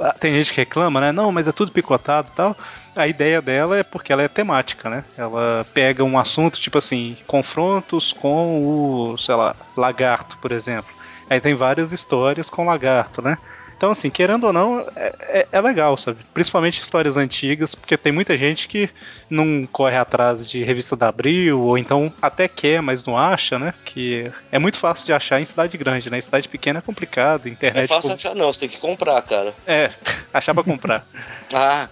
a- Tem gente que reclama, né? Não, mas é tudo picotado e tal. A ideia dela é porque ela é temática, né? Ela pega um assunto tipo assim, confrontos com o, sei lá, lagarto, por exemplo. Aí tem várias histórias com lagarto, né? Então, assim, querendo ou não, é, é- é legal, sabe? Principalmente histórias antigas, porque tem muita gente que não corre atrás de revista da Abril, ou então até quer, mas não acha, né? Que é muito fácil de achar em cidade grande, né? Em cidade pequena é complicado, Não internet. é fácil achar, não. Você tem que comprar, cara. É, achar pra comprar. Ah,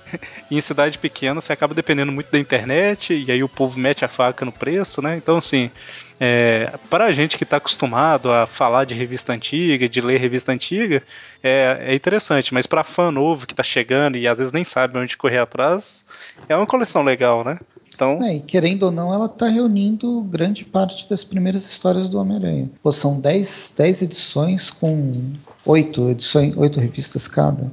E em cidade pequena você acaba dependendo muito da internet, e aí o povo mete a faca no preço, né? Então, assim, é, para a gente que está acostumado a falar de revista antiga, de ler revista antiga, é, é interessante, mas para fã novo que está chegando e às vezes nem sabe onde correr atrás, é uma coleção legal, né? Então, É, e querendo ou não, ela tá reunindo grande parte das primeiras histórias do Homem-Aranha. Pô, são 10, 10 edições com 8 edições, 8 revistas cada.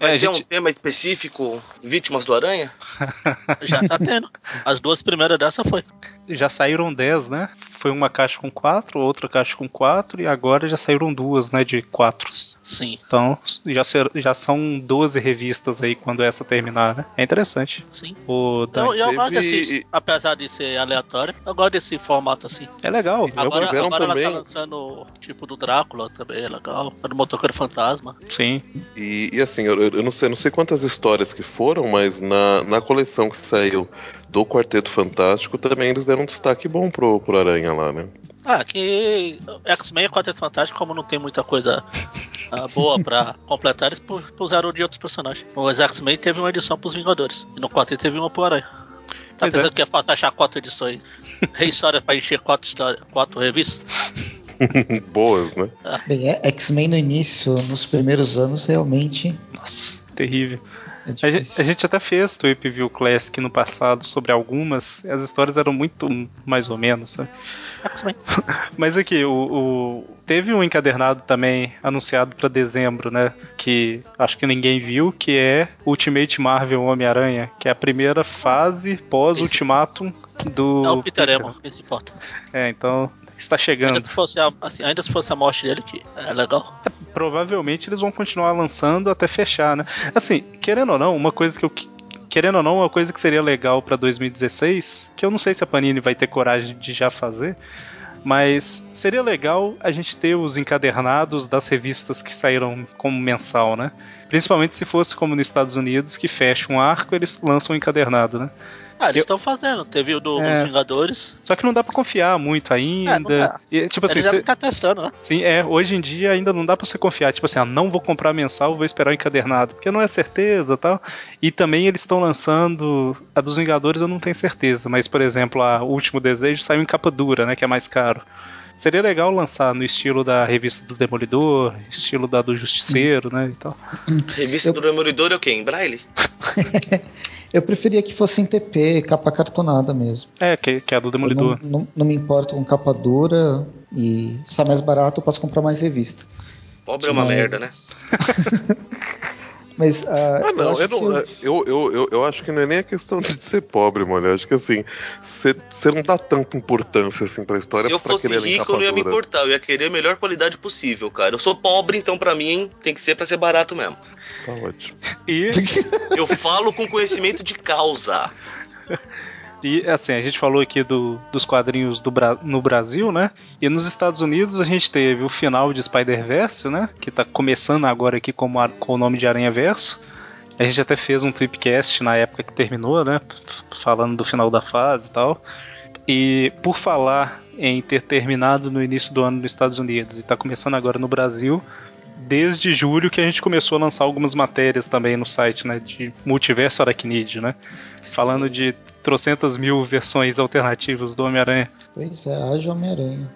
É, vai a ter gente, um tema específico Vítimas do Aranha? Já tá tendo. As duas primeiras dessa foi. Já saíram 10, né? Foi uma caixa com 4, outra caixa com 4, e agora já saíram duas, né? De 4. Sim, Então, já, ser- já são 12 revistas aí quando essa terminar, né? É interessante. sim. O Então, eu teve- gosto desse, apesar de ser aleatório, eu gosto desse formato assim. É legal. eu Agora, agora ela também- tá lançando tipo do Drácula também, é legal. A do Motoqueiro Fantasma. Sim. E, e assim, eu, eu não sei, não sei quantas histórias que foram, mas na, na coleção que saiu do Quarteto Fantástico também eles deram um destaque bom pro, pro Aranha lá, né? Ah, que X-Men e Quarteto Fantástico, como não tem muita coisa ah, boa pra completar, eles pu- puseram de outros personagens. Os X-Men teve uma edição pros Vingadores, e no Quarteto teve uma pro Aranha. Tá Pois é. pensando que é fácil achar quatro edições? Rehistória pra encher quatro, histórias, quatro revistas? Boas, né? Bem, é- X-Men no início, nos primeiros anos, realmente Nossa, terrível. É a, gente, a, gente, até fez Tweep View Classic no passado sobre algumas, as histórias eram muito mais ou menos, sabe? Mas aqui, o, o, teve um encadernado também anunciado para dezembro, né? Que acho que ninguém viu, que é Ultimate Marvel Homem-Aranha, que é a primeira fase pós-Ultimatum do. É o Peter Emo, que se importa. É, então está chegando. Ainda se fosse a, assim, ainda se fosse a morte dele, que é legal. É, provavelmente eles vão continuar lançando até fechar, né? Assim, querendo ou não, uma coisa que eu querendo ou não, uma coisa que seria legal para 2016, que eu não sei se a Panini vai ter coragem de já fazer, mas seria legal a gente ter os encadernados das revistas que saíram como mensal, né? Principalmente se fosse como nos Estados Unidos, que fecha um arco, eles lançam um encadernado, né? Ah, eles estão fazendo. Teve o do, é. dos Vingadores. Só que não dá pra confiar muito ainda. É, e, tipo assim, eles devem estar tá testando, né? Sim, é. Hoje em dia ainda não dá pra você confiar. Tipo assim, ah, não vou comprar mensal, vou esperar o encadernado. Porque não é certeza tal. E também eles estão lançando. A dos Vingadores eu não tenho certeza. Mas, por exemplo, a Último Desejo saiu em capa dura, né? Que é mais caro. Seria legal lançar no estilo da revista do Demolidor, estilo da do Justiceiro, né? E tal. Revista eu... do Demolidor é o quê? Em braille? Eu preferia que fosse em TP, capa cartonada mesmo. É, que, que é a do Demolidor. Não, não, não, me importo com capa dura e se é mais barato eu posso comprar mais revista. Pobre é uma merda, né? Mas. Uh, ah, não, eu, eu, não eu... Eu, eu, eu, acho que não é nem a questão de ser pobre, mano. Eu acho que assim, você não dá tanta importância assim pra história. Se eu fosse rico, eu não ia me importar. Eu ia querer a melhor qualidade possível, cara. Eu sou pobre, então pra mim tem que ser pra ser barato mesmo. Tá ótimo. E. eu falo com conhecimento de causa. E assim, a gente falou aqui do, dos quadrinhos do Bra no Brasil, né? E nos Estados Unidos a gente teve o final de Spider-Verse, né? Que tá começando agora aqui com, com o nome de Aranha Verso. A gente até fez um tripcast na época que terminou, né? Falando do final da fase e tal. E por falar em ter terminado no início do ano nos Estados Unidos e tá começando agora no Brasil, desde julho que a gente começou a lançar algumas matérias também no site, né? De multiverso aracnídeo, né? Falando de trocentas mil versões alternativas do Homem-Aranha. Pois é, haja Homem-Aranha.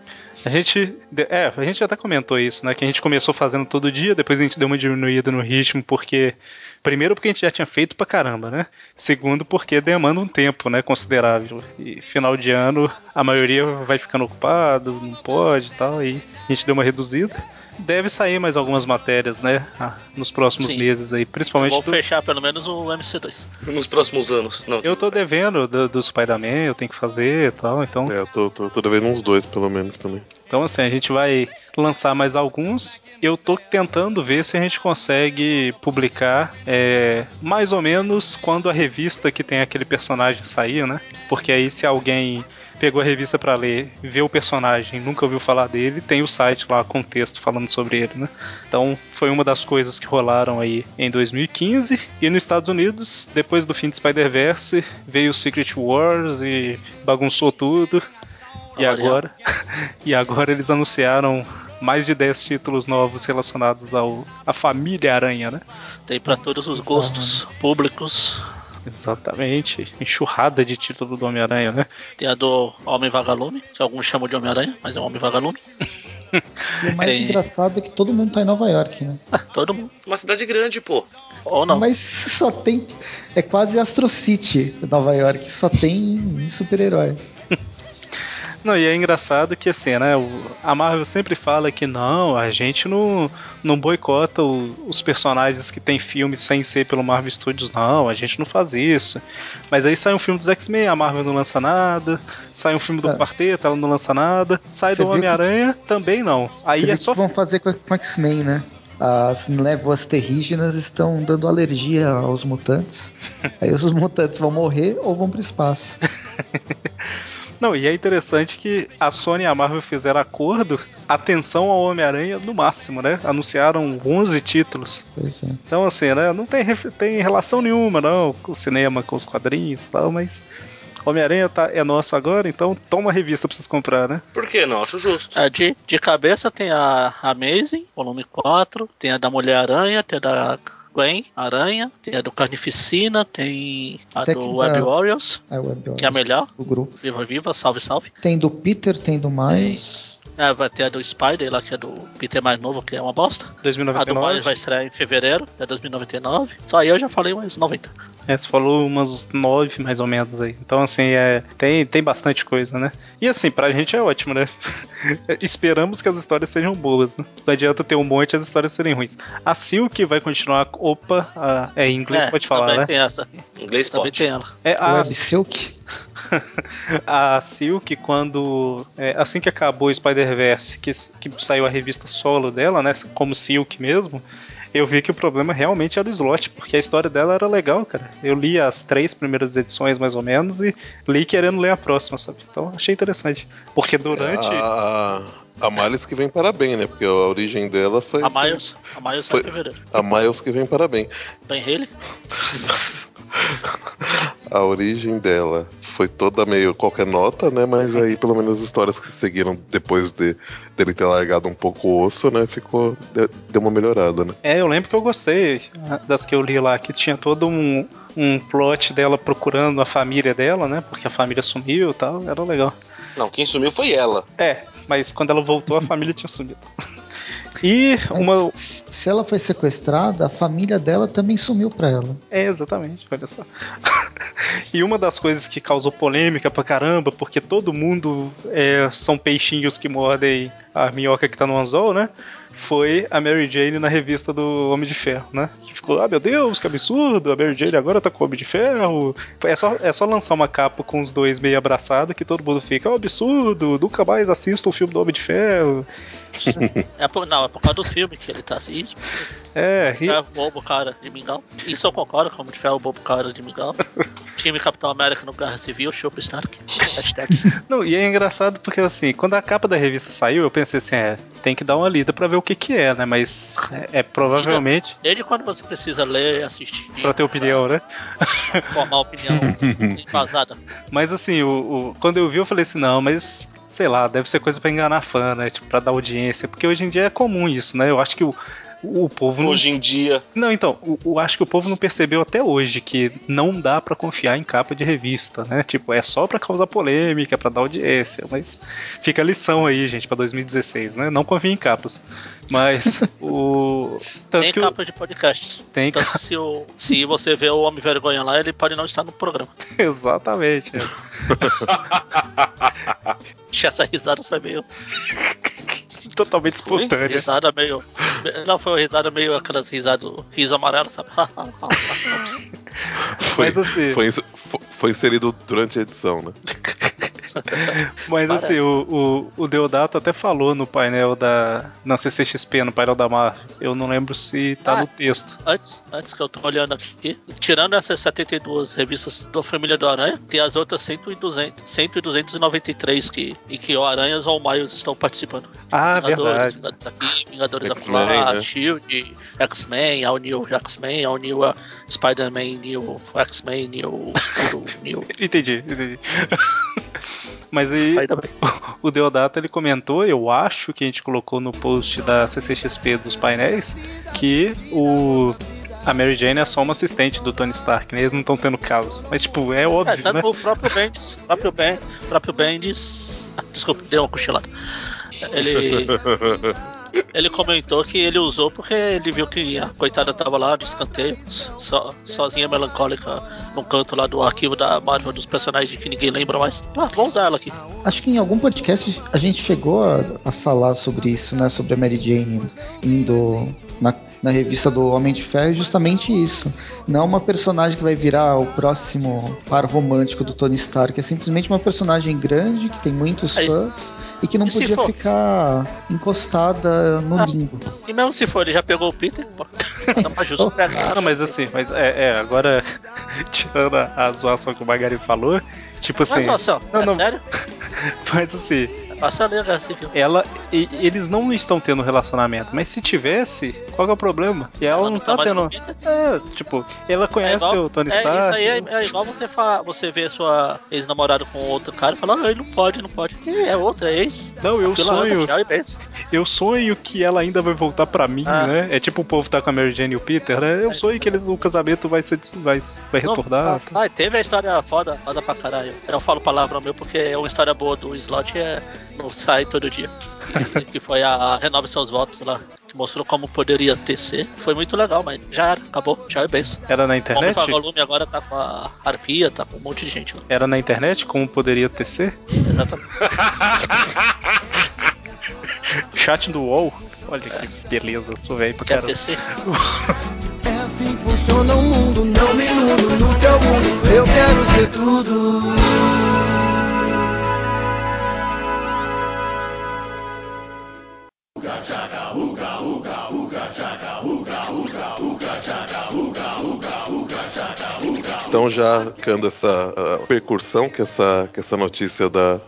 A gente. É, a gente até comentou isso, né? Que a gente começou fazendo todo dia, depois a gente deu uma diminuída no ritmo, porque. Primeiro, porque a gente já tinha feito pra caramba, né? Segundo, porque demanda um tempo, né? Considerável. E final de ano, a maioria vai ficando ocupado, não pode e tal, e a gente deu uma reduzida deve sair mais algumas matérias, né? Ah, nos próximos Sim. meses aí, principalmente. Vou do... fechar pelo menos o MC2. Nos próximos anos. Não, eu tô devendo do, do Spider-Man, eu tenho que fazer e tal, então. É, eu tô, tô, tô devendo uns dois pelo menos também. Então, assim, a gente vai lançar mais alguns. Eu tô tentando ver se a gente consegue publicar é, mais ou menos quando a revista que tem aquele personagem sair, né? Porque aí, se alguém pegou a revista para ler, vê o personagem, nunca ouviu falar dele, tem o site lá com texto falando sobre ele, né? Então foi uma das coisas que rolaram aí em 2015 e nos Estados Unidos, depois do fim de Spider-Verse, veio o Secret Wars e bagunçou tudo. E agora, e agora eles anunciaram mais de 10 títulos novos relacionados ao a família Aranha, né? Tem para todos os gostos públicos. Exatamente. Enxurrada de título do Homem-Aranha, né? Tem a do Homem Vagalume, que alguns chamam de Homem-Aranha, mas é Homem Vagalume. E o mais é... engraçado é que todo mundo tá em Nova York, né? Ah, todo mundo. Uma cidade grande, pô. Ou não. Mas só tem. É quase Astro City, Nova York. Só tem super-herói. Não, e é engraçado que assim, né? A Marvel sempre fala que não, a gente não, não boicota o, os personagens que tem filmes sem ser pelo Marvel Studios, não, a gente não faz isso. Mas aí sai um filme dos X-Men, a Marvel não lança nada, sai um filme do é. Quarteto, ela não lança nada, sai Você do Homem-Aranha, que... também não. Aí Você é só. Que vão fazer com o X-Men, né? as névoas terrígenas estão dando alergia aos mutantes. Aí os mutantes vão morrer ou vão para o espaço. Não, e é interessante que a Sony e a Marvel fizeram acordo, atenção ao Homem-Aranha no máximo, né? Anunciaram 11 títulos. É. Então, assim, né? Não tem, tem relação nenhuma, não, com o cinema, com os quadrinhos e tal, mas. Homem-Aranha tá, é nosso agora, então toma a revista pra vocês comprar, né? Por que não? Acho justo. É, de, de cabeça tem a Amazing, volume 4, tem a da Mulher-Aranha, tem a da Gwen, Aranha, tem a do Carnificina, tem a tem do Web Warriors, é, Web Warriors, que é a melhor. O grupo. Viva, viva, salve, salve. Tem do Peter, tem do Miles. É, vai ter a do Spider lá, que é do Peter mais novo, que é uma bosta. A do 2099. Miles vai estrear em fevereiro, é 2099. Só aí eu já falei umas 90. É, você falou umas nove mais ou menos aí. Então, assim, é, tem, tem bastante coisa, né? E assim, pra gente é ótimo, né? Esperamos que as histórias sejam boas, né? Não adianta ter um monte e as histórias serem ruins. A Silk vai continuar. Opa, a- é em inglês, é, pode falar, também né? tem essa. Inglês Também pode. tem ela. É, a, Web Silk? a Silk, quando. é, assim que acabou o Spider-Verse, que, que saiu a revista solo dela, né? Como Silk mesmo. Eu vi que o problema realmente era o slot, porque a história dela era legal, cara. Eu li as três primeiras edições, mais ou menos, e li querendo ler a próxima, sabe? Então achei interessante. Porque durante. A, a Miles que vem parabéns, né? Porque a origem dela foi. A Miles, a Miles Foi- foi em fevereiro. A Miles que vem parabéns. Ben Haley? A origem dela foi toda meio qualquer nota, né? Mas aí pelo menos as histórias que seguiram depois de dele ter largado um pouco o osso, né? Ficou. de- Deu uma melhorada, né? É, eu lembro que eu gostei das que eu li lá, que tinha todo um, um plot dela procurando a família dela, né? Porque a família sumiu e tal, era legal. Não, quem sumiu foi ela. É, mas quando ela voltou, a família tinha sumido. E uma. Se ela foi sequestrada, a família dela também sumiu pra ela. É, exatamente, olha só. e uma das coisas que causou polêmica pra caramba, porque todo mundo é, são peixinhos que mordem a minhoca que tá no anzol, né? Foi a Mary Jane na revista do Homem de Ferro, né? Que ficou, ah meu Deus, que absurdo, a Mary Jane agora tá com o Homem de Ferro. É só, é só lançar uma capa com os dois meio abraçados que todo mundo fica, oh, absurdo, nunca mais assisto o filme do Homem de Ferro. É por, não, é por causa do filme que ele tá assim. Isso, É, e, é bobo cara de mingau. Isso eu concordo, como de ferro, bobo cara de mingau. Time Capitão América no Guerra Civil, Chopp Stark. Hashtag. Não, e é engraçado porque assim, quando a capa da revista saiu, eu pensei assim, é, tem que dar uma lida pra ver o que que é, né? Mas é, é provavelmente Desde quando você precisa ler, assistir, pra ter opinião, né? formar opinião embasada. Mas assim, o, o- quando eu vi, eu falei assim, não, mas sei lá, deve ser coisa pra enganar fã, né? Tipo, pra dar audiência, porque hoje em dia é comum isso, né? Eu acho que o, o povo não. Hoje em dia. Não, então, o, o- acho que o povo não percebeu até hoje que não dá pra confiar em capa de revista, né? Tipo, é só pra causar polêmica, pra dar audiência, mas fica a lição aí, gente, pra 2016, né? Não confie em capas. Mas o tanto Tem que o- capa de podcast. tem Tanto que se, o, se você vê o Homem Vergonha lá, ele pode não estar no programa. exatamente. Essa risada foi meio. Totalmente espontânea. Risada meio. Não, foi uma risada meio aquelas risadas. Riso amarelo, sabe? Foi, Mas assim- foi, foi inserido durante a edição, né? Mas Parece. assim, o, o, o Deodato até falou no painel da. Na CCXP, no painel da Marvel. Eu não lembro se tá Ah. no texto. Antes, antes que eu tô olhando aqui, tirando essas 72 revistas da família do Aranha, tem as outras 100 e 200, 100 e 293 que, em que o Aranhas ou o Miles estão participando. Ah, Vingadores, verdade. Vingadores da Flash, né? Shield, X-Men, All New X-Men, All New uh, Spider-Man, New X-Men, New. New, new. Entendi, entendi. Mas aí, bem. o Deodato ele comentou, eu acho que a gente colocou no post da CCXP dos painéis, que o. A Mary Jane é só uma assistente do Tony Stark, né? Eles não estão tendo caso. Mas, tipo, é É, óbvio, tanto né? o próprio Bendis, próprio Ben, próprio Bendis. Desculpa, deu uma cochilada. Ele. Ele comentou que ele usou porque ele viu que a coitada tava lá de escanteio, so, sozinha, melancólica, num canto lá do arquivo da Marvel dos personagens que ninguém lembra mais. Ah, vamos usar ela aqui. Acho que em algum podcast a gente chegou a, a falar sobre isso, né? Sobre a Mary Jane indo na, revista do Homem de Ferro, e justamente isso. Não é uma personagem que vai virar o próximo par romântico do Tony Stark, é simplesmente uma personagem grande que tem muitos Aí- fãs e que não e podia for? ficar encostada no Ah. limbo. E mesmo se for, ele já pegou o Peter, pô. Mais justo. Não, mas assim, mas é, é, agora, tirando a, a zoação que o Magari falou, tipo assim. Mas, ó, não, é não. sério? Mas assim, Passa a ler a Guerra Civil. ela. e- eles não estão tendo relacionamento, mas se tivesse, qual que é o problema? E ela, não tá, mais tendo. É, tipo, ela É conhece igual- o Tony é, Stark. Isso aí é, é igual você falar, você vê sua ex-namorada com outro cara e falar, ah, ele não pode, não pode. E é outra, é ex. Não, eu Fila anda, sonho. Eu sonho que ela ainda vai voltar pra mim, Ah. né? É tipo o povo tá com a Mary Jane e o Peter, né? Eu É. sonho que eles, o casamento vai ser vai, vai Não, retornar. ah, ah, teve a história foda, foda pra caralho. Eu falo palavra meu porque é uma história boa do slot é, no site todo dia. Que, que foi a Renove Seus Votos lá. Que mostrou como poderia ter ser. Foi muito legal, mas já era, acabou, já é benção. Era na O internet? volume agora tá com a Arpia, tá com um monte de gente lá. Era na internet? Como poderia ter ser? Exatamente. Chat do UOL? Olha que beleza, sou velho pra caramba. descer? É assim que funciona o mundo, não me iludo no teu mundo, eu quero ser tudo. Então já ficando essa ah, percussão que essa, que essa notícia da,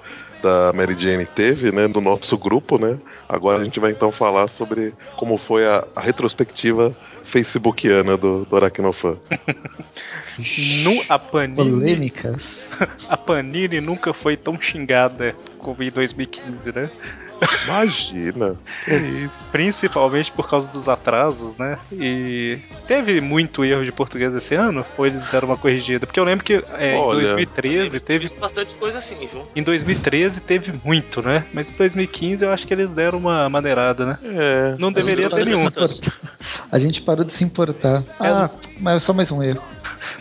da Mary Jane teve, né, do nosso grupo, né? Agora a gente vai então falar sobre como foi a, a retrospectiva facebookiana do, do Aracnofan. Nu, a Panini, Polêmicas. a Panini nunca foi tão xingada como em 2015, né? Imagina! Isso? Principalmente por causa dos atrasos, né? E teve muito erro de português esse ano? Ou eles deram uma corrigida? Porque eu lembro que é, em Olha, 2013 teve. Bastante coisa assim, viu? Em 2013 teve muito, né? Mas em 2015 eu acho que eles deram uma maneirada, né? É. Não deveria ter nenhum. A gente parou de se importar. Ah, mas é só mais um erro.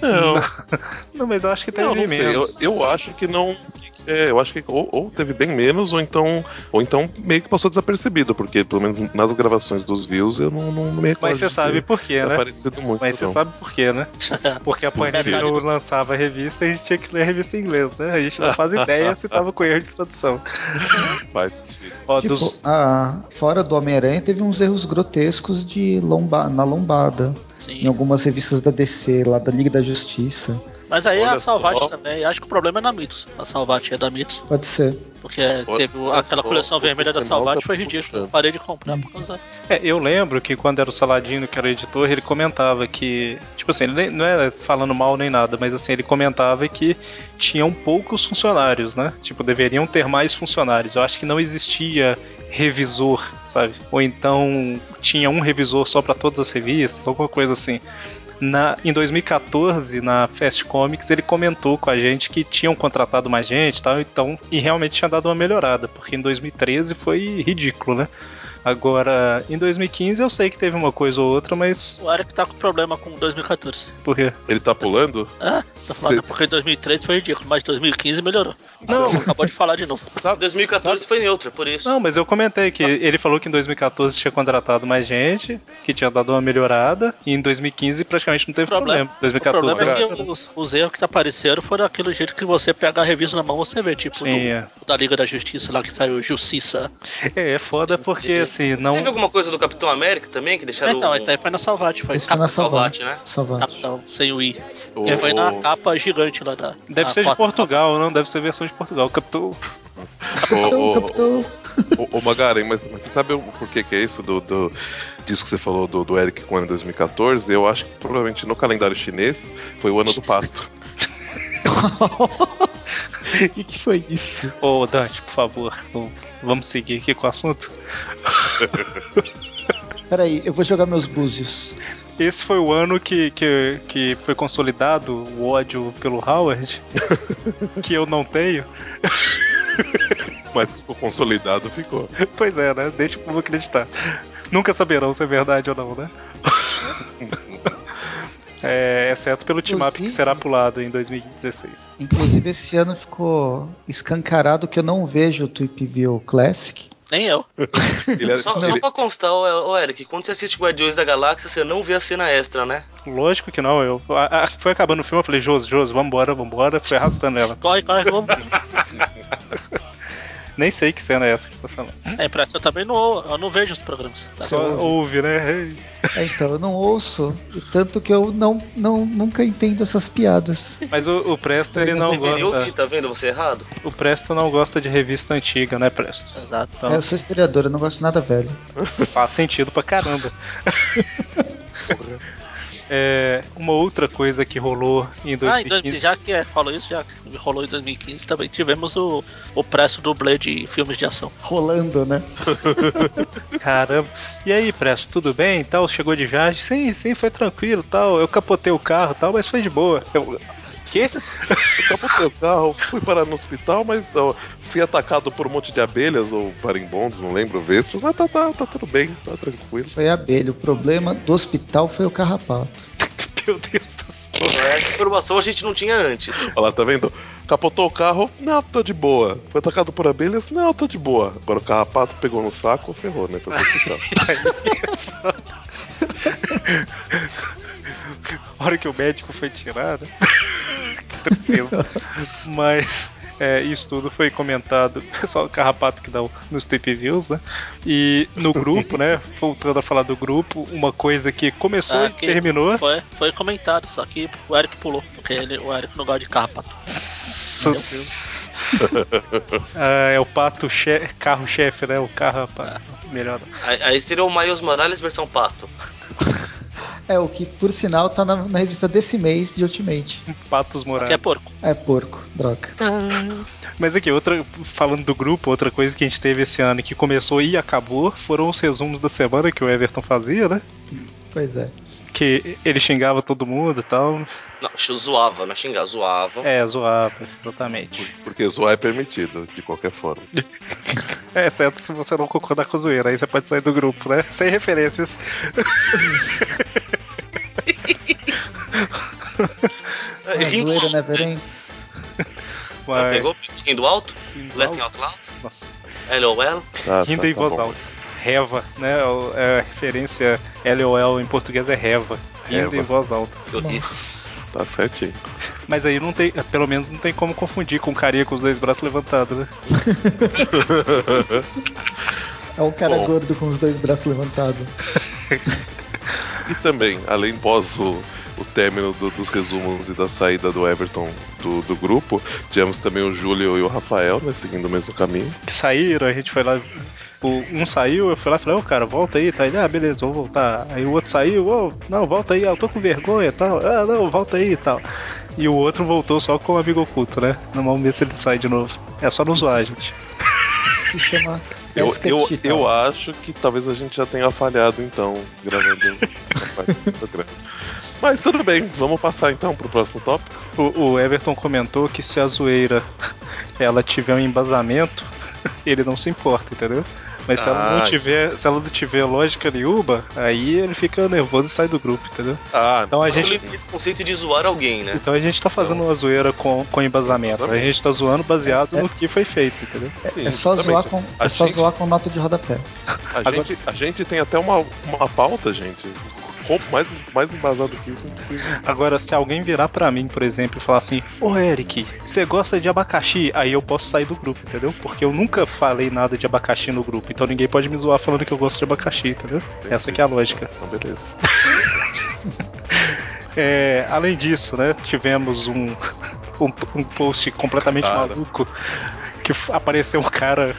Não, Não, mas eu acho que teve não, não sei. Eu, menos. eu acho que não. É, eu acho que ou, ou teve bem menos, ou então, ou então meio que passou desapercebido, porque pelo menos nas gravações dos views eu não, não me recordo. Mas você sabe por quê, né? aparecido muito. Mas você não. sabe por quê, né? Porque a Panini não lançava a revista e a gente tinha que ler a revista em inglês, né? A gente não faz ideia se tava com erro de tradução. Faz sentido. Ó, Tipo, dos... a, fora do Homem-Aranha teve uns erros grotescos de lomba, na lombada. Em Sim. algumas revistas da DC, lá da Liga da Justiça. Mas aí Olha a Salvati só. também. Acho que o problema é na Mitos. A Salvati é da Mitos. Pode ser. Porque Olha teve o- só, aquela coleção o vermelha da tá foi ridículo. Eu parei de comprar por causa. É, eu lembro que quando era o Saladino que era editor, ele comentava que. Tipo assim, ele não era falando mal nem nada, mas assim, ele comentava que tinham poucos funcionários, né? Tipo, deveriam ter mais funcionários. Eu acho que não existia revisor, sabe? Ou então tinha um revisor só para todas as revistas, alguma coisa assim. Na, em 2014, na Fast Comics, ele comentou com a gente que tinham contratado mais gente e tal, então, e realmente tinha dado uma melhorada, porque em 2013 foi ridículo, né? Agora, em 2015 eu sei que teve uma coisa ou outra, mas O Eric tá com problema com 2014. por quê? Ele tá pulando? Ah, tô falando Cê- porque 2013 foi ridículo, mas 2015 melhorou. Não. Você acabou de falar de novo. Sabe, 2014 foi neutra, por isso. Não, mas eu comentei que ele falou que em 2014 tinha contratado mais gente, que tinha dado uma melhorada, e em 2015 praticamente não teve problema. O 2014 problema é que os, os erros que apareceram foram daquele jeito que você pega a revista na mão você vê, tipo Sim, do- é. da Liga da Justiça lá que saiu Justiça. É, é foda porque assim, não. Teve alguma coisa do Capitão América também que deixaram Então, o esse aí foi na Salvati, foi Esse foi na Salvati, Salvati. né? Salvati. Capitão, sem o I. O- Que foi na capa gigante lá da. Deve ser de. Portugal, não? Deve ser versão de Portugal. Captou. o, o, Capitão. o, o Magaren, mas, mas você sabe o porquê que é isso do, do disso que você falou do, do Eric com o ano 2014? Eu acho que provavelmente no calendário chinês foi o ano do pato. O que, que foi isso? Ô, Dante, por favor, vamos seguir aqui com o assunto. Peraí, eu vou jogar meus búzios. Esse foi o ano que, que, que foi consolidado o ódio pelo Howard, que eu não tenho. Mas ficou consolidado ficou. Pois é, né? Deixa o povo acreditar. Nunca saberão se é verdade ou não, né? É, exceto pelo team-up que Inclusive- será pulado em 2016. Inclusive, esse ano ficou escancarado que eu não vejo o Tweep View Classic. Nem eu. Ele era- Só, ele- só pra constar, ô, ô, Eric, quando você assiste Guardiões da Galáxia, você não vê a cena extra, né? Lógico que não, eu. a- a- foi acabando o filme, eu falei, Josi, Josi, vambora, vambora, fui arrastando ela. Corre, corre, vamos. Nem sei que cena é essa que você tá falando. É, impressa, eu também não, eu não vejo os programas. tá? Só ouve, né? É, então, eu não ouço. Tanto que eu não, não, nunca entendo essas piadas. Mas o, o Presto, ele não Ele ouve, gosta. tá vendo você errado? O Presto não gosta de revista antiga, né, Presto? Exato. Então É, eu sou historiador, eu não gosto de nada velho. faz sentido pra caramba. É, uma outra coisa que rolou em Ah, em 2015. 2015, já que é, falou isso, já que rolou em 2015, também tivemos o, o preço dublê de filmes de ação. Rolando, né? Caramba. E aí, Presto, tudo bem? Tal, chegou de viagem? Sim, sim, foi tranquilo, tal. Eu capotei o carro, tal, mas foi de boa. Eu- quê? Eu capotei o carro, fui parar no hospital, mas ó, fui atacado por um monte de abelhas ou marimbondos, não lembro, vespas, mas tá, tá, tá tudo bem, tá tranquilo. Foi a abelha. O problema do hospital foi o carrapato. Meu Deus do céu. Essa informação a gente não tinha antes. Olha lá, tá vendo? Capotou o carro, não, tô de boa. Foi atacado por abelhas, não, tô de boa. Agora o carrapato pegou no saco, ferrou, né? Foi pro hospital. A hora que o médico foi tirado. que tristeza. Mas é, isso tudo foi comentado. Pessoal, carrapato que dá o- nos tape views, né? E no grupo, né? Voltando a falar do grupo, uma coisa que começou Ah, e que terminou. Foi, foi comentado, só que o Eric pulou, porque ele, o Eric não gosta de carrapato. Ah, é o pato che- carro-chefe, né? O carro. pá, Melhor. Aí aí seria o Miles Morales versão pato. É, o que por sinal tá na, na revista desse mês de Ultimate. Patos Que é porco. É porco, droga. Mas aqui, outra, falando do grupo, outra coisa que a gente teve esse ano e que começou e acabou foram os resumos da semana que o Everton fazia, né? Pois é. Que ele xingava todo mundo e tal. Não, zoava, não é xingar, zoava. É, zoava, exatamente. Porque zoar é permitido, de qualquer forma. É, exceto se você não concordar com a zoeira, aí você pode sair do grupo, né? Sem referências. É, A rindo zoeira alto. never ends. Mas... Pegou? Rindo alto? Rindo Laughing alto? out loud? Nossa. LOL? Tá, Rindo tá, em tá voz bom. alta. Reva, né? O- é, a referência LOL em português é reva. Rindo Reva. em voz alta. Eu. Tá certinho. Mas aí não tem, pelo menos não tem como confundir com carinha com os dois braços levantados, né? É um cara Bom. gordo com os dois braços levantados. E também, além pós o, término do- dos resumos e da saída do Everton do, do grupo, tivemos também o Júlio e o Rafael, né, seguindo o mesmo caminho. Que saíram, a gente foi lá. O, um saiu, eu fui lá e falei, ô cara, volta aí, tá? Ele, ah, beleza, vou voltar. Aí o outro saiu, ô, não, volta aí, eu tô com vergonha e tal. Ah, não, volta aí e tal. E o outro voltou só com o amigo oculto, né? Não vamos ver se ele sai de novo. É só não zoar, gente. Se chama Eu, eu, eu acho que talvez a gente já tenha falhado, então, gravando Mas tudo bem, vamos passar então pro próximo tópico. O, o Everton comentou que se a zoeira ela tiver um embasamento, ele não se importa, entendeu? Mas se ela não Ah, tiver, se ela não tiver lógica nenhuma, aí ele fica nervoso e sai do grupo, entendeu? Ah, Então a gente, do conceito de zoar alguém, né? então a gente tá fazendo uma zoeira com, com embasamento. A gente tá zoando baseado É, é. no que foi feito, entendeu? sim, É só, justamente. zoar com, A é só gente- zoar com nota de rodapé. A, Agora- gente, a gente tem até uma, uma pauta, gente. Com- Mais, mais embasado que isso, impossível. Agora, se alguém virar pra mim, por exemplo, e falar assim: Ô Eric, você gosta de abacaxi? Aí eu posso sair do grupo, entendeu? Porque eu nunca falei nada de abacaxi no grupo, então ninguém pode me zoar falando que eu gosto de abacaxi, entendeu? Essa que é a lógica. Então, beleza. É, além disso, né, tivemos um, um, um post completamente maluco que apareceu um cara.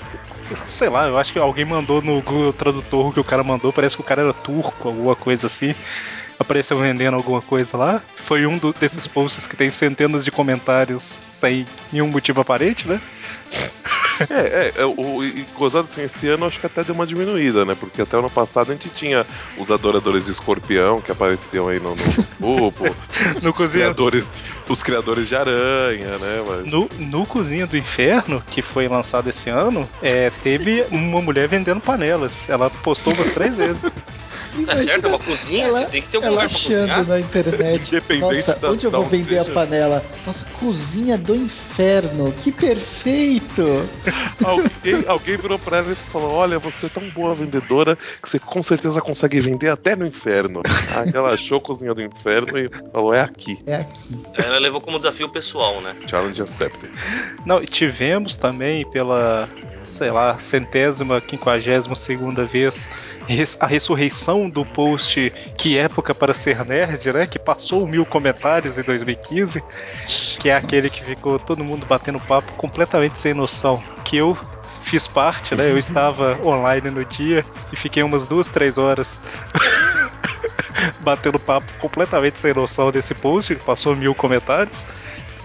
Sei lá, eu acho que alguém mandou no Google Tradutor o que o cara mandou, parece que o cara era turco, alguma coisa assim. Apareceu vendendo alguma coisa lá. Foi um do- desses posts que tem centenas de comentários sem nenhum motivo aparente, né? É, é, é, o, e gozado assim, esse ano acho que até deu uma diminuída, né? Porque até ano passado a gente tinha os adoradores de escorpião que apareciam aí no, no grupo, No os, cozinha- criadores, os criadores de aranha, né? Mas, No, no Cozinha do Inferno, que foi lançado esse ano, é, teve uma mulher vendendo panelas. Ela postou umas três vezes. Tá certo, é uma cozinha, Ela- vocês têm que ter Ela lugar pra achando cozinhar. na internet. Independente Nossa, da- onde eu vou vender a seja. panela? Nossa, cozinha do inferno. Que perfeito! alguém, alguém virou pra ela e falou: Olha, você é tão boa vendedora que você com certeza consegue vender até no inferno. Aí ela achou a cozinha do inferno e falou: É aqui. É aqui. Ela levou como desafio pessoal, né? Challenge accepted. Não, e tivemos também pela, sei lá, centésima, quinquagésima segunda vez a ressurreição do post Que Época para Ser Nerd, né? Que passou mil comentários em 2015. Que é aquele que ficou todo mundo batendo papo completamente sem noção. Que eu fiz parte, né? Eu estava online no dia e fiquei umas duas, três horas. Batendo papo completamente sem noção desse post, que passou mil comentários.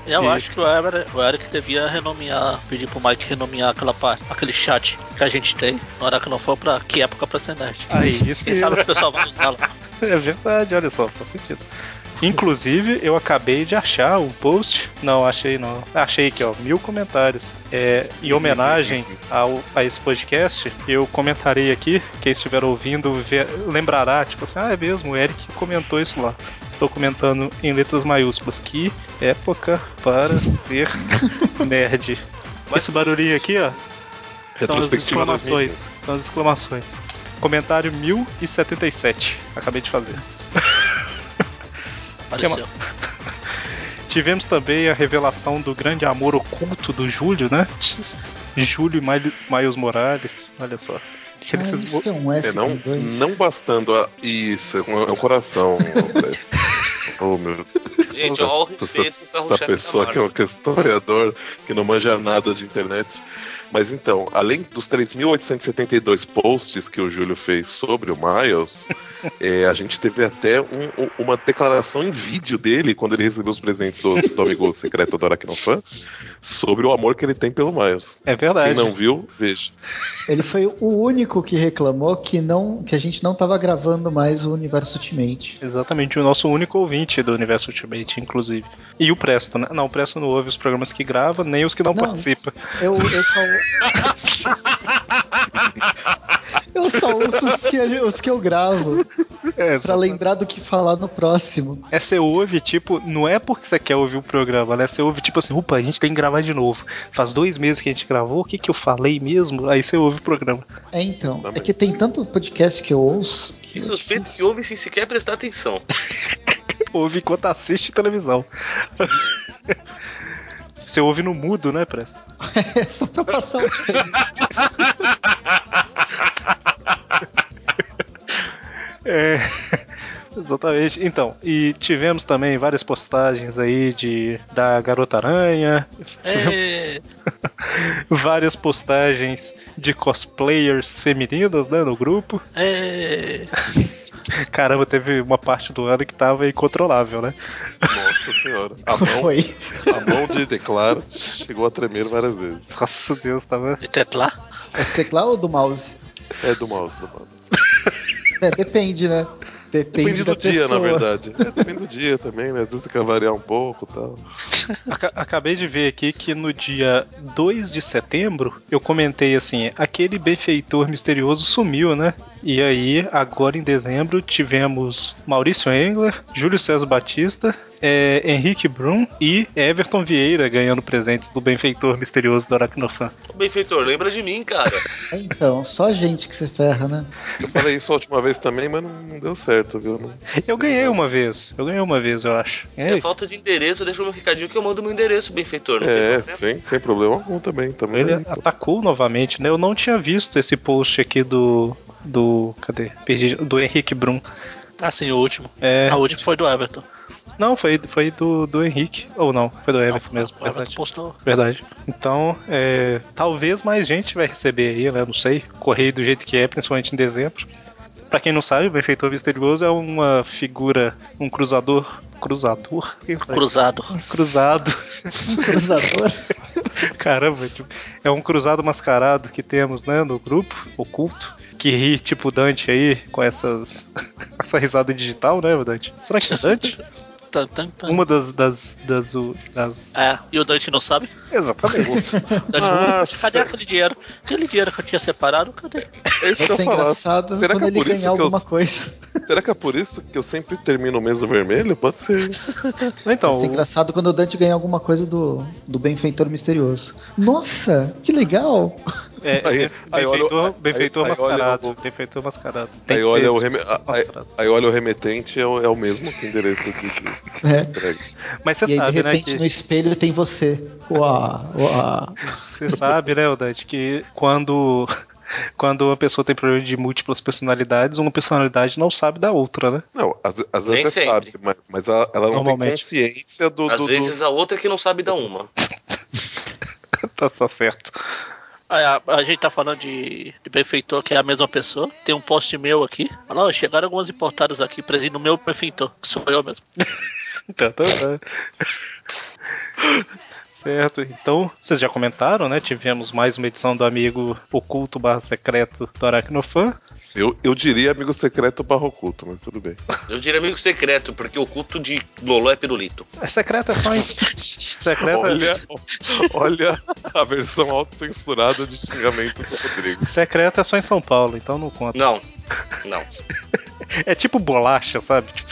Eu E- acho que o Eric, o Eric devia renomear, pedir pro Mike renomear aquela parte, aquele chat que a gente tem, na hora que não for pra que época pra ser nerd. Aí, isso Quem sabe o pessoal vai usar lá. É verdade, olha só, faz sentido. Inclusive, eu acabei de achar o post. Não, achei não. Achei aqui, ó, mil comentários. É, em homenagem ao, a esse podcast, eu comentarei aqui. Quem estiver ouvindo ver, lembrará, tipo assim, ah, é mesmo, o Eric comentou isso lá. Estou comentando em letras maiúsculas. Que época para ser nerd. Esse barulhinho aqui, ó, são as exclamações. São as exclamações. Comentário 1077. Acabei de fazer. Apareceu. Tivemos também a revelação do grande amor oculto do Júlio, né? Júlio e Mil- Miles Morales. Olha só. Ah, esses isso é um S É, não, não bastando a. Isso, é um, é um coração. Oh, meu Gente, ó, o Essa- respeito o Essa da pessoa que é um historiador que não manja nada de internet. Mas então, além dos 3.872 posts que o Júlio fez sobre o Miles, é, a gente teve até um- um- uma declaração em vídeo dele quando ele recebeu os presentes do, do amigo secreto do Aracnofan sobre o amor que ele tem pelo Miles. É verdade. Quem não viu, veja. Ele foi o único que reclamou que, não, que a gente não tava gravando mais o Universo Ultimate. Exatamente, o nosso único ouvinte do Universo Ultimate, inclusive. E o Presto, né? Não, o Presto não ouve os programas que grava, nem os que não, Não. participa. Eu, eu só. eu só ouço os que, os que eu gravo. É, Pra lembrar do que falar no próximo. É, você ouve, tipo, não é porque você quer ouvir o programa, né? Você ouve, tipo assim, opa, a gente tem que gravar de novo. Faz dois meses que a gente gravou, o que que eu falei mesmo? Aí você ouve o programa. É então. É que tem tanto podcast que eu ouço. Que E é suspeito que ouve sem sequer prestar atenção. Ouve enquanto assiste televisão. Você ouve no mudo, né, Presto? É só pra passar o tempo. É. Exatamente. Então, e tivemos também várias postagens aí de da Garota Aranha, É, várias postagens de cosplayers femininas, né, no grupo. é. Caramba, teve uma parte do ano que tava incontrolável, né? Nossa senhora. A mão, Foi. a mão de Declara chegou a tremer várias vezes. Nossa Deus, tava. De Tetla? É do teclado ou do mouse? É do mouse, do mouse. É, depende, né? Depende, Depende do dia, pessoa. na verdade. É, depende do dia também, né? Às vezes você quer variar um pouco e tal. Aca- Acabei de ver aqui que no dia 2 de setembro eu comentei assim: aquele benfeitor misterioso sumiu, né? E aí, agora em dezembro, tivemos Maurício Engler, Júlio César Batista, é, Henrique Brum e Everton Vieira ganhando presentes do benfeitor misterioso do Aracnofan. Benfeitor, lembra de mim, cara. É, Então, só gente que se ferra, né? Eu falei isso a última vez também, mas não, não deu certo, viu? Não- Eu ganhei uma vez, eu ganhei uma vez, eu acho. Se é falta de endereço, deixa meu recadinho que eu mando meu endereço, Benfeitor. Não É, sem, sem problema algum também. também Ele atacou novamente, né? Eu não tinha visto esse post aqui do. Do. Cadê? Perdi. Do Henrique Brum. Ah, sim, o último. É, A última foi do Everton. Não, foi, foi do, do Henrique. Ou não, foi do Everton mesmo. O Everton Verdade. postou. Verdade. Então, é, talvez mais gente vai receber aí, né? Não sei. Correio do jeito que é, principalmente em dezembro. Pra quem não sabe, o Benfeitor Misterioso é uma figura, um cruzador. Cruzador? Cruzado. Cruzado. Um cruzador. Caramba, tipo, é um cruzado mascarado que temos, né, no grupo, oculto, que ri, tipo Dante aí, com essas. essa risada digital, né, Dante? Será que é Dante? Tan, tan, tan. Uma das. das. das. das... É, e o Dante não sabe? Exatamente. Dante Ah, cadê aquele dinheiro? Aquele dinheiro que eu tinha separado, cadê? É Vai ser engraçado Será quando que é ele por isso ganhar que eu- alguma coisa. Será que é por isso que eu sempre termino o mês no vermelho? Pode ser. Então, Vai ser o- engraçado quando o Dante ganhar alguma coisa do, do benfeitor misterioso. Nossa, que legal! É, Aí- aí olha o- benfeitor, aí- benfeitor aí olha mascarado. Benfeitor mascarado. Aí que olha, ser o mascarado. aí, aí olha o remetente, é o, é o mesmo que o endereço de, de É. entrega. Mas você e aí, de sabe, né, repente, que... no espelho tem você. Uau, uau. Você sabe, né, Dante, que quando... Quando uma pessoa tem problema de múltiplas personalidades, uma personalidade não sabe da outra, né? Não, às, vezes sabe, mas, mas ela, ela não tem consciência do. Às do- do- vezes a outra é que não sabe dar uma. tá, tá certo. A, a gente tá falando de, de benfeitor, que é a mesma pessoa. Tem um post meu aqui. Olha lá, chegaram algumas importadas aqui, presente no meu benfeitor, que sou eu mesmo. Tá, tá, tá. Certo, então vocês já comentaram, né? Tivemos mais uma edição do amigo oculto barra secreto do Aracnofan. Eu, eu diria amigo secreto barra oculto, mas tudo bem. Eu diria amigo secreto, porque o culto de Lolo é pirulito. É secreto é só em... secreto é- Olha, olha a versão autocensurada de xingamento do Rodrigo. secreto é só em São Paulo, então não conta. Não, não. É tipo bolacha, sabe? Tipo,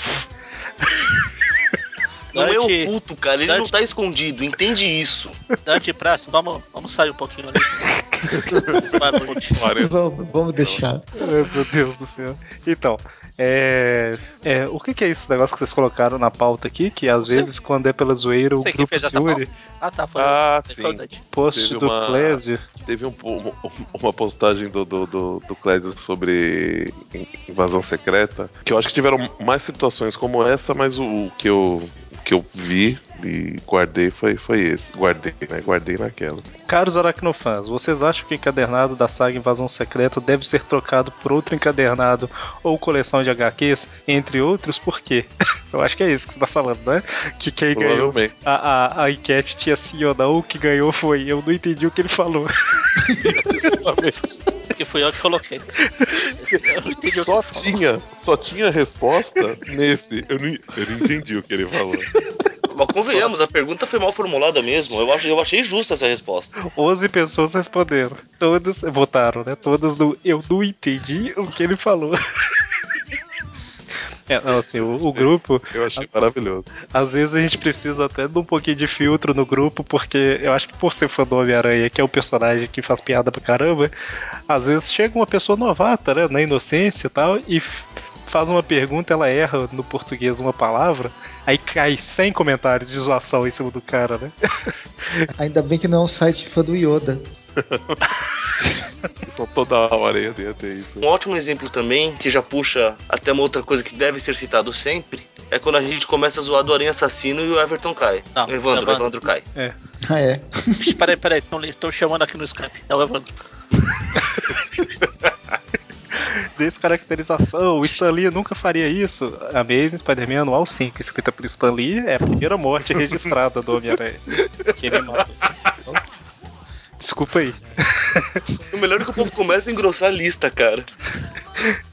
Não é Dante- oculto, cara. Ele Dante- não tá escondido. Entende isso. Dante Praça, vamos, vamos sair um pouquinho ali. Vai. Vamos, vamos deixar. Meu Deus do céu. Então, é, é, o que, que é esse negócio que vocês colocaram na pauta aqui? Que às vezes, quando é pela zoeira, o grupo se une. Ah, tá. Foi, Ah, foi sim. o Dante. Post Teve do uma- Clésio. Teve um uma postagem do, do, do, do Clésio sobre in- invasão secreta, que eu acho que tiveram mais situações como essa, mas o, o que eu que eu vi e guardei foi, foi esse. Guardei, né? Guardei naquela. Caros aracnofãs, vocês acham que o encadernado da saga Invasão Secreta deve ser trocado por outro encadernado ou coleção de HQs, entre outros? Por quê? Eu acho que é isso que você tá falando, né? Que quem ganhou a, a, a enquete tinha sim ou não, o que ganhou foi eu, não entendi o que ele falou. Que fui eu que coloquei. Eu Só tinha, só tinha resposta nesse. Eu não, eu não entendi o que ele falou. Mas convenhamos, a pergunta foi mal formulada mesmo. Eu, acho, eu achei justa essa resposta. 11 pessoas responderam. Todas votaram, né? Todas no eu não entendi o que ele falou. É, não, assim, o, o grupo, Eu achei maravilhoso. às vezes a gente precisa até de um pouquinho de filtro no grupo, porque eu acho que por ser fã do Homem-Aranha, que é o personagem que faz piada pra caramba, às vezes chega uma pessoa novata, né, na inocência e tal, e faz uma pergunta, ela erra no português uma palavra, aí cai 100 comentários de zoação em cima do cara, né? Ainda bem que não é um site fã do Yoda. Só toda hora ia ia ter isso. Um ótimo exemplo também, que já puxa até uma outra coisa que deve ser citado sempre, é quando a gente começa a zoar do Aranha Assassino e o Everton cai. Não, o Evandro, o Evandro. Cai. Ah, é. Ixi, Peraí, peraí, estão chamando aqui no Skype. É o Evandro. Descaracterização, o Stan Lee nunca faria isso. Amazing Spider-Man Anual 5, escrita por Stan Lee, é a primeira morte registrada do Homem-Aranha. Que ele mata. Desculpa aí. O melhor é que o povo começa a engrossar a lista, cara.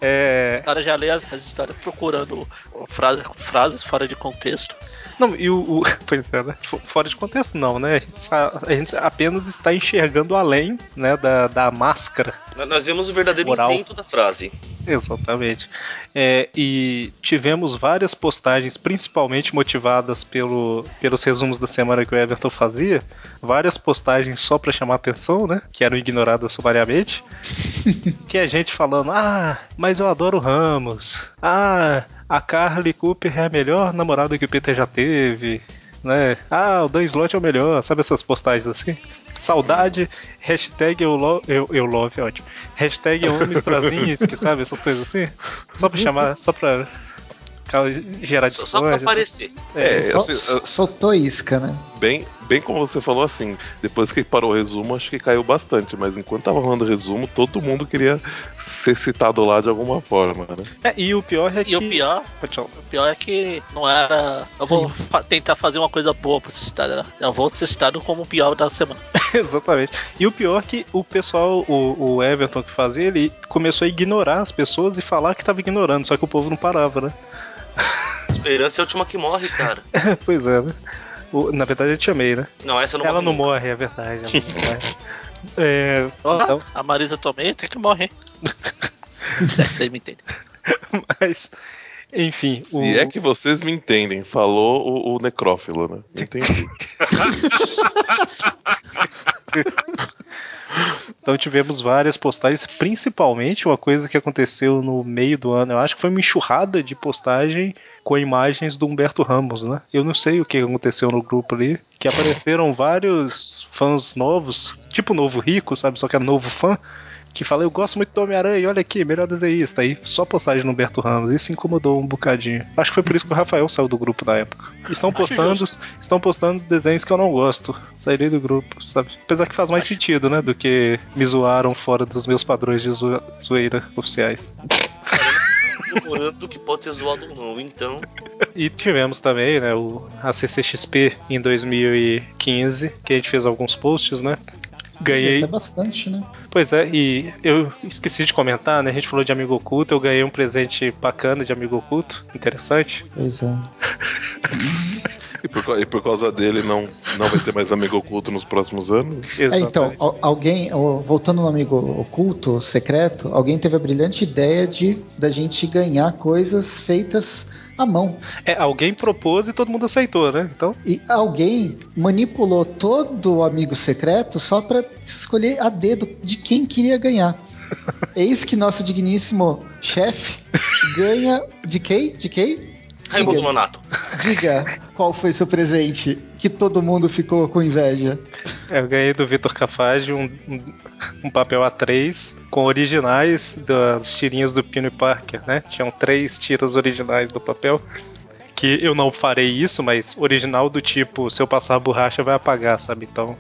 É, O cara já lê as, as histórias procurando frase, frases fora de contexto. Não, e o. o- pois é, né? Fora de contexto, não, né? A gente, a gente apenas está enxergando além, né, da, da máscara. Nós vemos o verdadeiro Moral. intento da frase. Exatamente. É, e tivemos várias postagens, principalmente motivadas pelo, pelos resumos da semana que o Everton fazia. Várias postagens só pra chamar atenção, né? Que eram ignoradas sumariamente. que é gente falando: Ah, mas eu adoro o Ramos. Ah, a Carly Cooper é a melhor namorada que o Peter já teve. Né? Ah, o Dan Slott é o melhor. Sabe essas postagens assim? Saudade, hashtag eu, lo, eu, eu love, ótimo. Hashtag eu amo sabe? Essas coisas assim. Só pra chamar, só pra gerar Só, só pra discórdia. aparecer. É, Só- assim, soltou isca, né? bem, bem como você falou assim, depois que parou o resumo, acho que caiu bastante, mas enquanto tava rolando o resumo, todo mundo queria ser citado lá de alguma forma, né? É, e o pior é que. E o pior, o pior é que não era. Eu vou fa- tentar fazer uma coisa boa pra ser citado, né? Eu vou ser citado como o pior da semana. Exatamente. E o pior é que o pessoal, o, o Everton que fazia, ele começou a ignorar as pessoas e falar que tava ignorando, só que o povo não parava, né? Esperança é a última que morre, cara. pois é, né? O- na verdade eu te amei, né? Não, essa não ela morre não nunca. morre, é verdade. Ela não morre. É, Ó, então, A Marisa Tomei tem que morrer. É, Você me entende. mas, enfim. Se o- é que vocês me entendem, falou o, o necrófilo, né? Entendi. Então tivemos várias postagens, principalmente uma coisa que aconteceu no meio do ano. Eu acho que foi uma enxurrada de postagem com imagens do Humberto Ramos, né? Eu não sei o que aconteceu no grupo ali, que apareceram vários fãs novos, tipo Novo Rico, sabe? Só que é novo fã. Que fala, eu gosto muito do Homem-Aranha, olha aqui, melhor desenhista. Aí só postagem no Humberto Ramos, isso incomodou um bocadinho. Acho que foi por isso que o Rafael saiu do grupo na época. Estão Acho postando, estão postando os desenhos que eu não gosto. Sairei do grupo, sabe? Apesar que faz mais sentido, né? Do que me zoaram fora dos meus padrões de zo- zoeira oficiais. comemorando que pode ser zoado ou não, então. E tivemos também, né, o, a CCXP em 2015, que a gente fez alguns posts, né? Ganhei. Até bastante, né? Pois é, e eu esqueci de comentar, né? A gente falou de amigo oculto, eu ganhei um presente bacana de amigo oculto, interessante. Pois é. E por, e por causa dele não, não vai ter mais amigo oculto nos próximos anos? É, então, al- alguém, voltando no amigo oculto, secreto, alguém teve a brilhante ideia de da gente ganhar coisas feitas à mão. É, alguém propôs e todo mundo aceitou, né? Então, E alguém manipulou todo o amigo secreto só pra escolher a dedo de quem queria ganhar. Eis que nosso digníssimo chefe ganha de quem? De quem? Raimundo Diga. Nonato. Diga qual foi seu presente que todo mundo ficou com inveja. eu ganhei do Vitor Cafage um, um, um papel A3 com originais das tirinhas do Pino e Parker, né? Tinham três tiras originais do papel. Que eu não farei isso, mas original do tipo, se eu passar a borracha vai apagar, sabe? Então.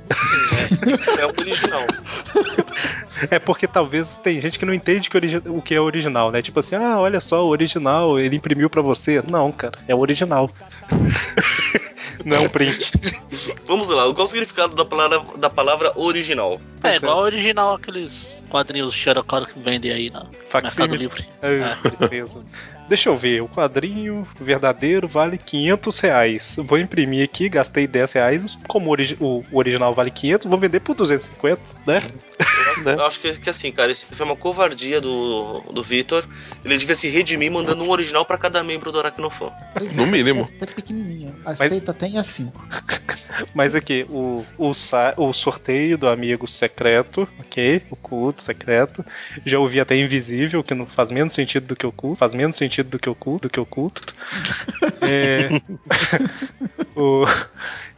Isso é o original. É porque talvez tem gente que não entende que o que é original, né? Tipo assim, ah, olha só, o original, ele imprimiu pra você. Não, cara, é o original. não é um print. Vamos lá, qual o significado da palavra, da palavra original? É igual ao original aqueles quadrinhos Xerocora que vendem aí na Facsímile. Mercado Livre. Ai, tristeza. Deixa eu ver, o quadrinho verdadeiro vale 500 reais. Vou imprimir aqui, gastei 10 reais. Como o, origi- o- original vale 500, vou vender por 250, né? Eu acho que, que assim, cara, isso foi uma covardia do, do Vitor. Ele devia se redimir mandando um original pra cada membro do Aracnofan. Pois No mínimo. É até pequenininho. Aceita até em A5. Mas aqui, o, o, sa- o sorteio do amigo secreto, ok? O culto secreto. Já ouvi até invisível, que não faz menos sentido do que o culto. Faz menos sentido do que o culto, do que o culto. É, o,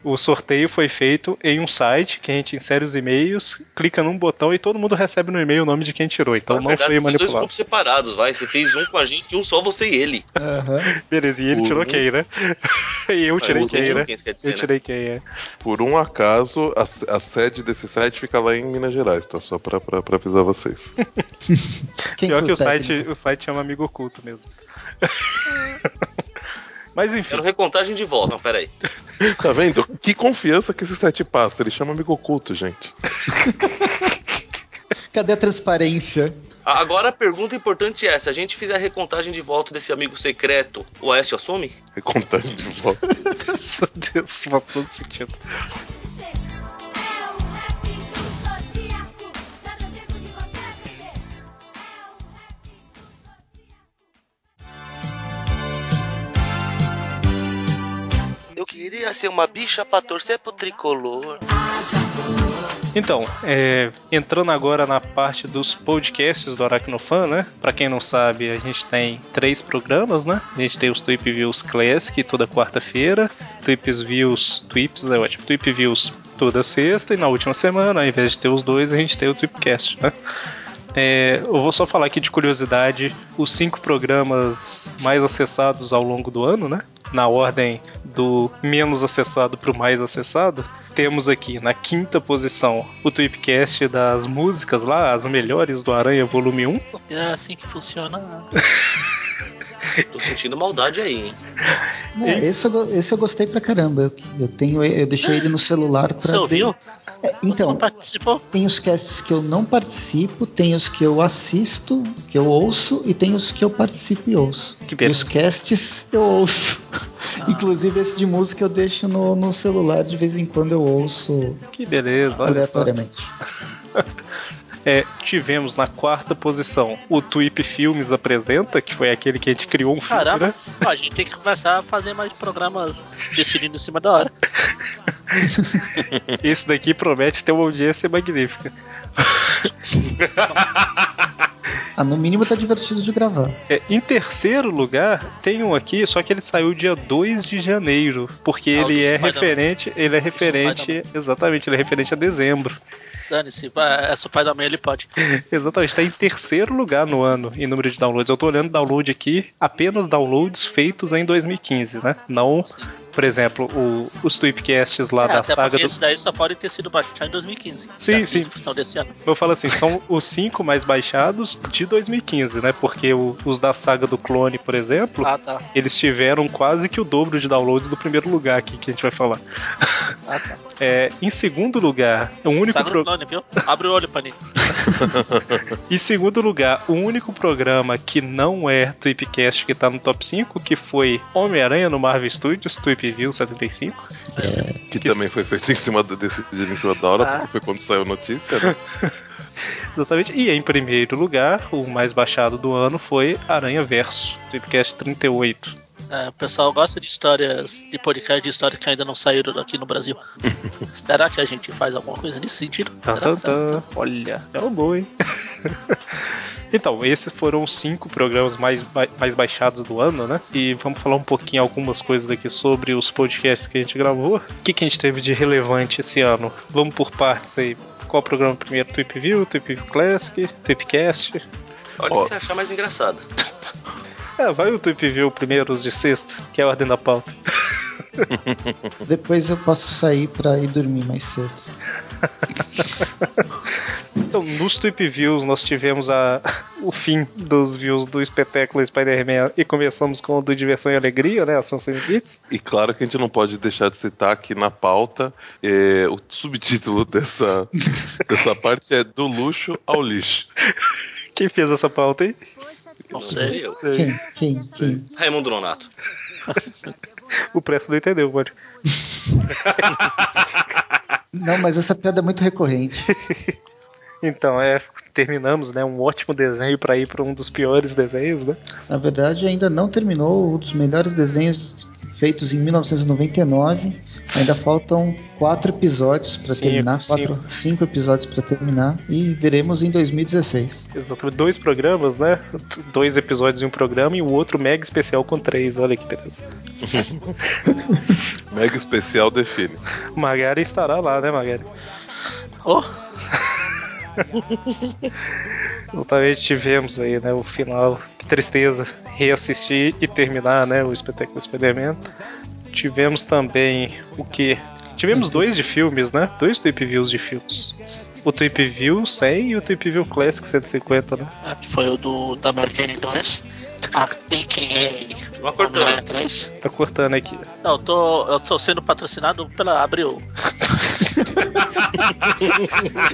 o sorteio foi feito em um site que a gente insere os e-mails, clica num botão e todo mundo recebe no e-mail o nome de quem tirou. Então Na não verdade, foi fez dois manipulado. grupos separados, vai. Você fez um com a gente e um só você e ele. Aham. Beleza, e ele O- tirou quem, né? e eu tirei você quem, né? quem, dizer, Eu né? tirei quem, é. Por um acaso, a, a sede desse site fica lá em Minas Gerais, tá? Só pra, pra, pra avisar vocês. Quem Pior que o técnico? site, o site chama Amigo Oculto mesmo. Mas enfim, Quero recontagem de volta. Não, pera aí. Tá vendo? Que confiança que esse site passa. Ele chama amigo oculto, gente. Cadê a transparência? Agora a pergunta importante é: se a gente fizer a recontagem de volta desse amigo secreto, o Aécio assume? Recontagem de volta. meu Deus, faz todo sentido. Eu queria ser uma bicha pra torcer pro tricolor. Então, é, entrando agora na parte dos podcasts do Aracnofan, né? Pra quem não sabe, a gente tem três programas, né? A gente tem os Tweep Views Classic toda quarta-feira, Tweeps Views, é ótimo, Tweep Views toda sexta, e na última semana, ao invés de ter os dois, a gente tem o Tweepcast, né? É, eu vou só falar aqui de curiosidade os cinco programas mais acessados ao longo do ano, né? Na ordem do menos acessado para o mais acessado. Temos aqui na quinta posição o Tweepcast das músicas lá, as melhores do Aranha Volume 1. É assim que funciona. Tô sentindo maldade aí, hein? É, esse, eu, esse eu gostei pra caramba. Eu, eu tenho, eu deixei ele no celular pra. Você ouviu? É, Você então, participou? tem os casts que eu não participo, tem os que eu assisto, que eu ouço, e tem os que eu participo e ouço. Que E beleza. os casts eu ouço. Inclusive esse de música eu deixo no, no celular, de vez em quando eu ouço Que beleza, olha só. aleatoriamente. É, tivemos na quarta posição o Tweep Filmes Apresenta, que foi aquele que a gente criou um filme, Caramba, né? A gente tem que começar a fazer mais programas decidindo em cima da hora. Esse daqui promete ter uma audiência magnífica. Ah, no mínimo tá divertido de gravar. É, em terceiro lugar, tem um aqui, só que ele saiu dia 2 de janeiro, porque Ah, ele é referente, ele é referente, exatamente, ele é referente a dezembro. Dane-se, é seu pai da mãe, ele pode. Exatamente, está em terceiro lugar no ano em número de downloads. Eu tô olhando download aqui, apenas downloads feitos em 2015, né? Não, por exemplo, o- os tweepcasts lá É, da até saga do. esses daí só podem ter sido baixados em 2015. Sim, sim. desse ano. Eu falo assim, são os cinco mais baixados de 2015, né? Porque o- os da saga do clone, por exemplo, Ah, tá. eles tiveram quase que o dobro de downloads do primeiro lugar aqui que a gente vai falar. Ah, tá. É, em segundo lugar, o único pro- do clone, viu? Abre o olho, Paninho. Em segundo lugar, o único programa que não é Tweepcast que tá no top 5, que foi Homem-Aranha no Marvel Studios, Tweep View 75. Que, Que- também foi feito em cima da, decidido em cima da hora, Ah. porque foi quando saiu a notícia, né? Exatamente. E em primeiro lugar, o mais baixado do ano foi Aranha Verso, Tweepcast 38. É, o pessoal gosta de histórias, de podcast de histórias que ainda não saíram aqui no Brasil. Será que a gente faz alguma coisa nesse sentido? Tá, Será? tá, tá. Olha, é um bom, hein? Então, esses foram os cinco programas mais, mais baixados do ano, né? E vamos falar um pouquinho algumas coisas aqui sobre os podcasts que a gente gravou. O que, que a gente teve de relevante esse ano? Vamos por partes aí. Qual programa primeiro? Tweep View, Tweep View Classic, Tweepcast? Olha o que você achar mais engraçado. É, vai o Tweep View primeiro, os de sexta, que é a ordem da pauta. Depois eu posso sair pra ir dormir mais cedo. Então, nos Tweep Views nós tivemos a, o fim dos views do espetáculo Spider-Man e começamos com o do Diversão e Alegria, né? Ação Sem Limites. E claro que a gente não pode deixar de citar aqui na pauta é, o subtítulo dessa, dessa parte é Do Luxo ao Lixo. Quem fez essa pauta aí? Não sei. eu. Quem? Quem? Quem? Raimundo Nonato. O Presto não entendeu, mano. Não, mas essa piada é muito recorrente. Então, é, terminamos, né? Um ótimo desenho pra ir pra um dos piores desenhos, né? Na verdade, ainda não terminou um dos melhores desenhos feitos em 1999. Ainda faltam quatro episódios para terminar, quatro, cinco. cinco episódios para terminar e veremos em 2016. Exatamente. Dois programas, né? Dois episódios em um programa e o outro mega especial com três. Olha que beleza. Mega especial define. Magari estará lá, né, Magari? Oh, Exatamente, tivemos aí, né, o final. Que tristeza. Reassistir e terminar, né, o espetáculo Spider-Man. Tivemos também o que? Tivemos dois de filmes, né? Dois Tweep Views de filmes. O Tweep View 100 e o Tweep View Classic 150, né? aqui foi o do da American 2. A AKA Uma cortando. Homem-Aranha 3. Tá cortando aqui. Não, eu tô, eu tô sendo patrocinado pela Abril.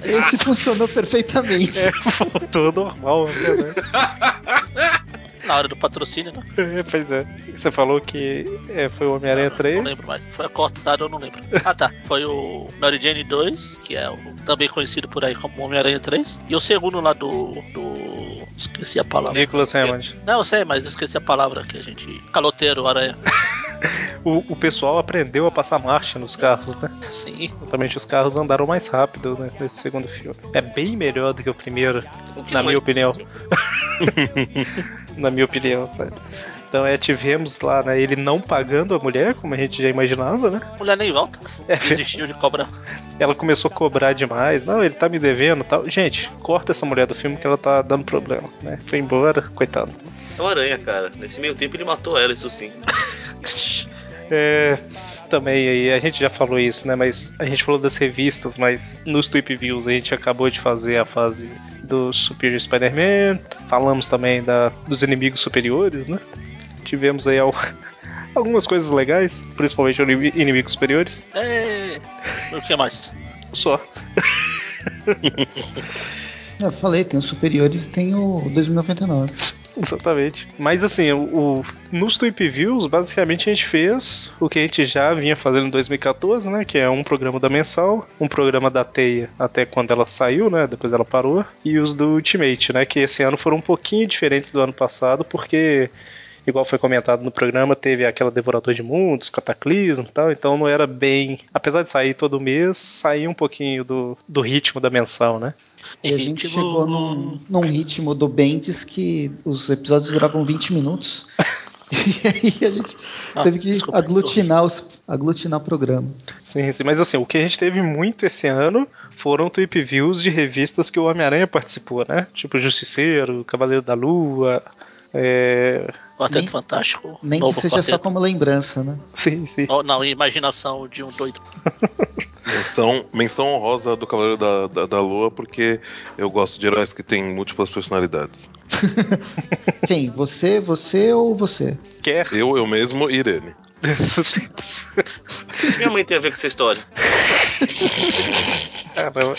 Esse funcionou perfeitamente. Voltou normal, né? Na hora do patrocínio, né? É, pois é. Você falou que é, foi o Homem-Aranha Não 3. lembro mais. Foi cortado, eu não lembro. Ah, tá. Foi o Mary Jane 2, que é o, também conhecido por aí como Homem-Aranha 3. E o segundo lá do. do. Esqueci a palavra. Nicholas Hammond. Não, eu sei, mas eu esqueci a palavra que a gente. Caloteiro, aranha. O, o pessoal aprendeu a passar marcha nos carros, né? Sim. Exatamente, os carros andaram mais rápido né, nesse segundo filme. É bem melhor do que o primeiro, O na não é minha opinião. na minha opinião. né? Então é, tivemos lá, né, ele não pagando a mulher, como a gente já imaginava, né? Mulher nem volta. É, Desistiu de cobrar. ela começou a cobrar demais. Não, ele tá me devendo e tal. Gente, corta essa mulher do filme que ela tá dando problema, né? Foi embora, coitado. É o Aranha, cara. Nesse meio tempo ele matou ela, isso sim. É, também aí, a gente já falou isso, né? Mas a gente falou das revistas, mas nos Tweep Views a gente acabou de fazer a fase do Superior Spider-Man. Falamos também da, dos inimigos superiores, né? Tivemos aí al- algumas coisas legais, principalmente inimi- inimigos superiores. É. O que mais? Só. Eu falei, tem os superiores e tem o 2099. Exatamente. Mas assim, o, o- nos Tweep Views, basicamente a gente fez o que a gente já vinha fazendo em 2014, né? Que é um programa da mensal, um programa da Teia até quando ela saiu, né? Depois ela parou, e os do Ultimate, né? Que esse ano foram um pouquinho diferentes do ano passado, porque. Igual foi comentado no programa, teve aquela Devorador de Mundos, Cataclismo e tal, então não era bem. Apesar de sair todo mês, saía um pouquinho do, do ritmo da mensal, né? E a gente Ritmo- chegou num, num ritmo do Bendis que os episódios duravam 20 minutos. E aí a gente Ah, teve que desculpa, aglutinar, os, aglutinar o programa. Sim, sim. Mas assim, o que a gente teve muito esse ano foram tweep views de revistas que o Homem-Aranha participou, né? Tipo Justiceiro, Cavaleiro da Lua. É... Quarteto Nem- Fantástico. Nem que seja só quarteto. como lembrança, né? Sim, sim. Não, não, imaginação de um doido. Menção, menção honrosa do Cavaleiro da, da, da Lua, porque eu gosto de heróis que têm múltiplas personalidades. Quem? Você, você ou você? Quer? Eu, eu mesmo e Irene. Minha mãe tem a ver com essa história. Caramba.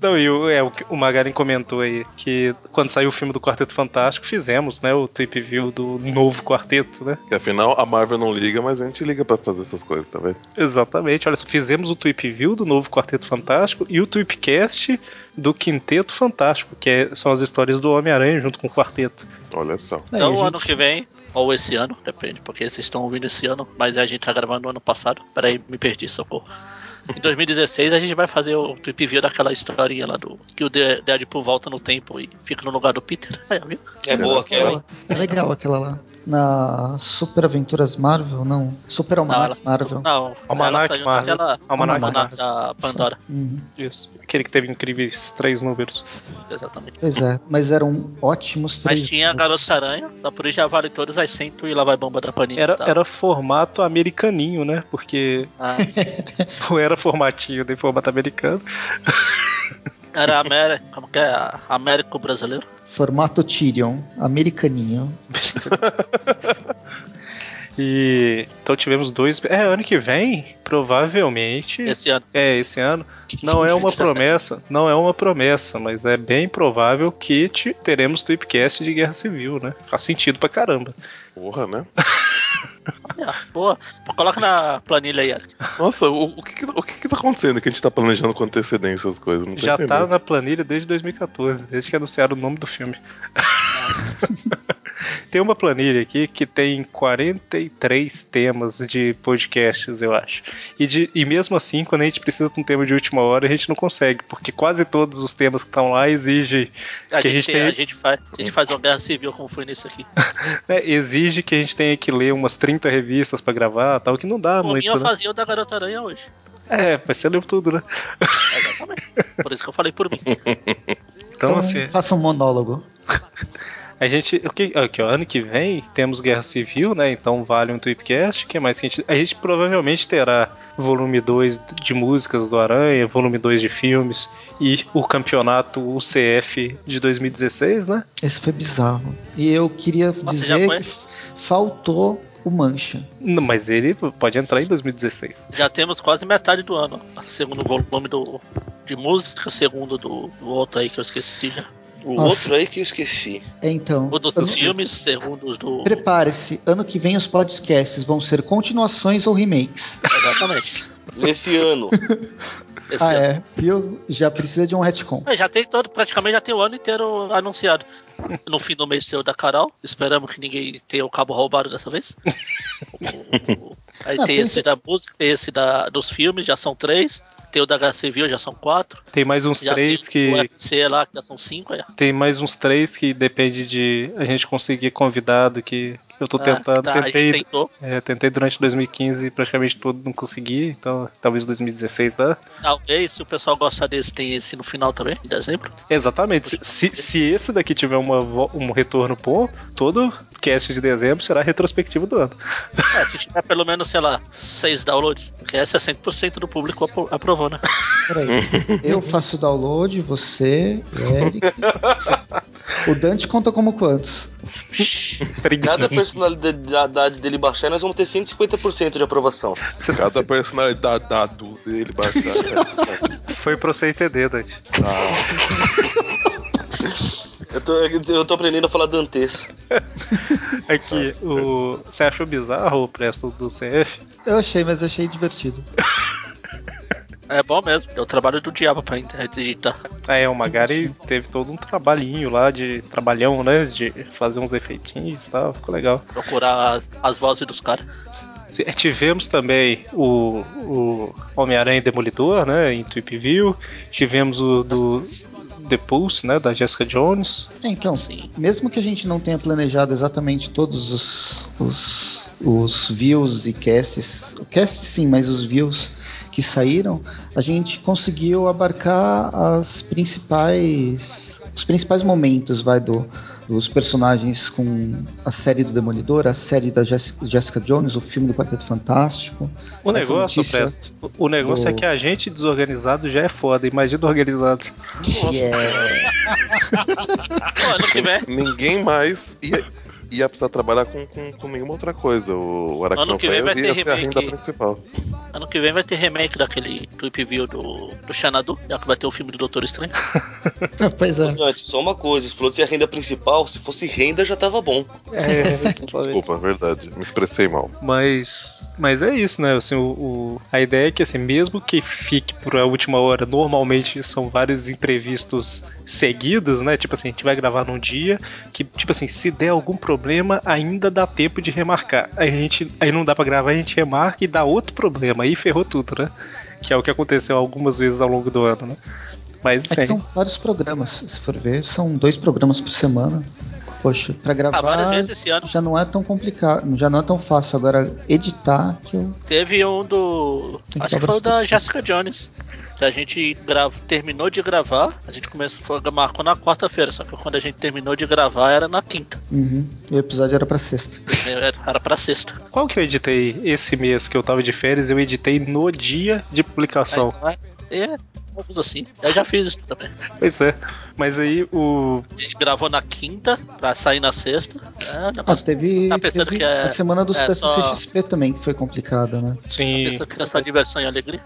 Não, e o, é, o, que o Magarin comentou aí que quando saiu o filme do Quarteto Fantástico, fizemos, né, o tweep view do novo quarteto, né? Que afinal a Marvel não liga, mas a gente liga pra fazer essas coisas, tá vendo? Exatamente, olha só, fizemos o tweep view do novo Quarteto Fantástico e o tweepcast do Quinteto Fantástico, que é- são as histórias do Homem-Aranha junto com o quarteto. Olha só. Então, a gente- ano que vem, ou esse ano, depende, porque vocês estão ouvindo esse ano, mas a gente tá gravando no ano passado. Peraí, me perdi, socorro. Em 2016 a gente vai fazer o trip view daquela historinha lá do que o De- Deadpool volta no tempo e fica no lugar do Peter. Aí? É boa aquela? É legal aquela lá. Na Super Aventuras Marvel, não. Super Almanac Não, Marvel. Não, Almanac ela Marvel. naquela Almanac Almanac da Pandora. Uhum. Isso. Aquele que teve incríveis três números. Exatamente. Pois é, mas eram ótimos três. Mas tinha a números. Garota Aranha, só por isso já vale todas as 100 e lá vai bomba da Panini. Era, tá? era formato americaninho, né? Porque Ah, não era formatinho nem formato americano. era América, como que é? Américo brasileiro. Formato Tyrion, americaninho. E então tivemos dois. É, ano que vem, provavelmente. Esse ano. É, esse ano. Não é uma 17. promessa, não é uma promessa, mas é bem provável que te- teremos tweepcast de Guerra Civil, né? Faz sentido pra caramba. Porra, né? Ah, boa. Coloca na planilha aí. Nossa, o, o, que, que, o que, que tá acontecendo que a gente tá planejando com antecedência as coisas? Não Já tá entendendo. na planilha desde 2014, desde que anunciaram o nome do filme. Tem uma planilha aqui que tem 43 temas de podcasts, eu acho. E, de, e mesmo assim, quando a gente precisa de um tema de última hora, a gente não consegue, porque quase todos os temas que estão lá exigem A, que a gente, gente tem- tem- a, gente faz, a gente faz uma guerra civil como foi nesse aqui. né, exige que a gente tenha que ler umas 30 revistas pra gravar, tal, que não dá Por mim, muito. eu Né? fazia o da Garota Aranha hoje. É, mas você leu tudo, né? Exatamente. Por isso que eu falei por mim. Então, assim, faça um monólogo. A gente. O que, aqui, ó, ano que vem temos Guerra Civil, né? Então vale um Tweepcast. O que mais que a gente. A gente provavelmente terá volume 2 de músicas do Aranha, volume 2 de filmes e o campeonato UCF de 2016, né? Esse foi bizarro. E eu queria Nossa, dizer que faltou o Mancha. Não, Mas ele pode entrar em 2016. Já temos quase metade do ano. Segundo volume do, de música, segundo do, do outro aí que eu esqueci já. O Nossa. outro aí que eu esqueci. É, Então, O dos, ano- filmes, segundo os do. prepare-se. Ano que vem os podcasts vão ser continuações ou remakes. Exatamente. Nesse ano. Esse ah, ano. é. Viu? Já precisa de um retcon. É, já tem todo, praticamente já tem o ano inteiro anunciado. No fim do mês tem o da Carol. Esperamos que ninguém tenha o cabo roubado dessa vez. Aí Não, tem pensa- esse da música, tem esse da, dos filmes, já são três. Tem o da Civil, já são quatro. Tem mais uns Já três tem o que. UFC lá, que já são cinco. Já. Tem mais uns três que depende de a gente conseguir convidado que eu tô Ah, tentando. tá, a gente tentei, tentou. é, tentei durante 2015 praticamente todo, não consegui, então talvez 2016 dá. Talvez, se o pessoal gostar desse, tem esse no final também, em dezembro. Exatamente. Se, se, se esse daqui tiver uma, um retorno bom, todo cast de dezembro será retrospectivo do ano. É, se tiver pelo menos, sei lá, seis downloads, porque é 60% do público apro- aprovou, né? Peraí. Eu faço download, você, Eric. o Dante conta como quantos? Cada personalidade dele baixar, nós vamos ter 150% de aprovação. Cada personalidade dado dele baixar. Foi pra você entender, Dante. Eu tô, eu tô aprendendo a falar dantês. Aqui, o, você achou bizarro o presto do CF? Eu achei, mas achei divertido. É bom mesmo, é o trabalho do diabo pra internet digitar. Ah, é, o Magari teve todo um trabalhinho lá de trabalhão, né? De fazer uns efeitinhos e tal, ficou legal. Procurar as, as vozes dos caras. Se- Tivemos também o, o Homem-Aranha Demolidor, né? Em Tweep View. Tivemos o do, The Pulse, né, da Jessica Jones. É, então, Sim. mesmo que a gente não tenha planejado exatamente todos os, os, os views e casts, casts sim, mas os views que saíram, a gente conseguiu abarcar as principais os principais momentos vai do dos personagens com a série do Demolidor, a série da Jess- Jessica Jones, o filme do Quarteto Fantástico. O negócio, Presto, o negócio é do- que a gente desorganizado já é foda, imagina organizado. é ano que vem, Ninguém mais ia, ia precisar trabalhar com, com, com nenhuma outra coisa. O, o Ano que vem Aracnofan vai ia ter ser a remake. renda principal. ano que vem vai ter remake daquele Tweep View do, do Xanadu, já que vai ter o filme do Doutor Estranho. pois é. Antes, só uma coisa, você falou de ser a renda principal, se fosse renda já tava bom. É, Desculpa, verdade. Me expressei mal. Mas, mas é isso, né? Assim, o, o- a ideia é que, assim, mesmo que fique por a última hora, normalmente são vários imprevistos seguidos, né? Tipo assim, a gente vai gravar num dia que, tipo assim, se der algum problema, ainda dá tempo de remarcar. Aí a gente, aí não dá pra gravar, a gente remarca e dá outro problema. Aí ferrou tudo, né? Que é o que aconteceu algumas vezes ao longo do ano, né? Mas, É são vários programas, se for ver, são dois programas por semana. Poxa, pra Ah, várias gravar vezes esse ano já não é tão complicado, já não é tão fácil. Agora, editar, que eu. teve um do. Tem que Acho que foi o da. Jessica Jones. Que a gente grava, terminou de gravar, a gente começou, foi, marcou na quarta-feira, só que quando a gente terminou de gravar era na quinta. Uhum. E o episódio era pra sexta. Era, era pra sexta. qual que eu editei esse mês que eu tava de férias? Eu editei no dia de publicação. Aí, então, é, é, assim. Eu já fiz isso também. Pois é. Mas aí o. A gente gravou na quinta pra sair na sexta. É, Ah, teve, Tá pensando teve que é- a semana dos é TCCXP também, que foi complicada, né? Sim. Pensando que é só diversão e alegria.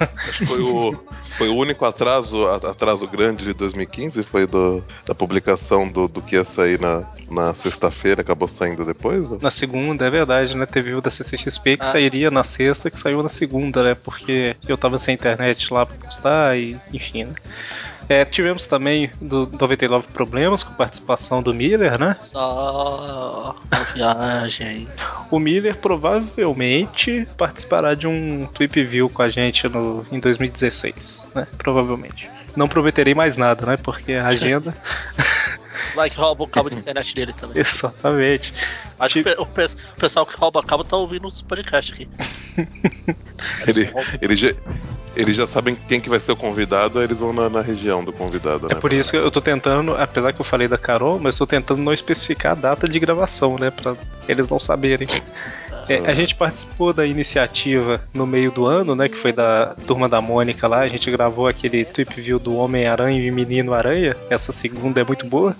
Acho que foi o, foi o único atraso, atraso grande de 2015, foi do, da publicação do, do que ia sair na, na sexta-feira, acabou saindo depois. né? Na segunda, é verdade, né? Teve o da CCXP que Ah. sairia na sexta, que saiu na segunda, né? Porque eu tava sem internet lá pra postar e, enfim, né? É, tivemos também do 99 Problemas com participação do Miller, né? Só viagem. O Miller provavelmente participará de um Tweep View com a gente no, em 2016, né? Provavelmente. Não prometerei mais nada, né? Porque a agenda. Vai que rouba o cabo de internet dele também. Exatamente. Acho que o pe- o, pe- o pessoal que rouba cabo tá ouvindo os podcasts aqui. Ele, ele, já, eles já sabem quem que vai ser o convidado, aí eles vão na, na região do convidado, É né? por isso que eu tô tentando, apesar que eu falei da Carol, mas tô tentando não especificar a data de gravação, né? Pra eles não saberem. É, a gente participou da iniciativa no meio do ano, né? Que foi da Turma da Mônica lá. A gente gravou aquele Trip View do Homem-Aranha e Menino Aranha. Essa segunda é muito boa.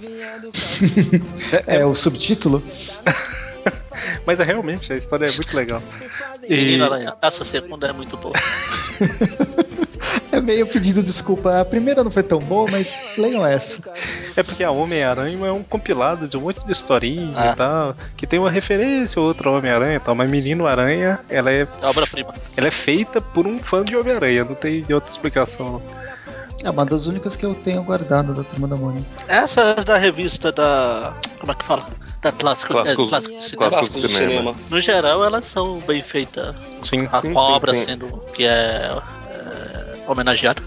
É, é o subtítulo? Mas é realmente, a história é muito legal. E- Menino Aranha, essa segunda é muito boa. É meio pedindo desculpa. A primeira não foi tão boa, mas leiam essa. É porque a Homem-Aranha é um compilado de um monte de historinha Ah. e tal, que tem uma referência ou outra Homem-Aranha e tal, mas Menino Aranha, ela é, É obra-prima. ela é feita por um fã de Homem-Aranha, não tem outra explicação. É uma das únicas que eu tenho guardado da Turma da Mônica. Essa é da revista da. Como é que fala? Da clássico, Clássicos- é, clássico de cinema. Clássicos do cinema. cinema. No geral, elas são bem feitas. Sim, A sim, cobra sim. sendo que é, é homenageada.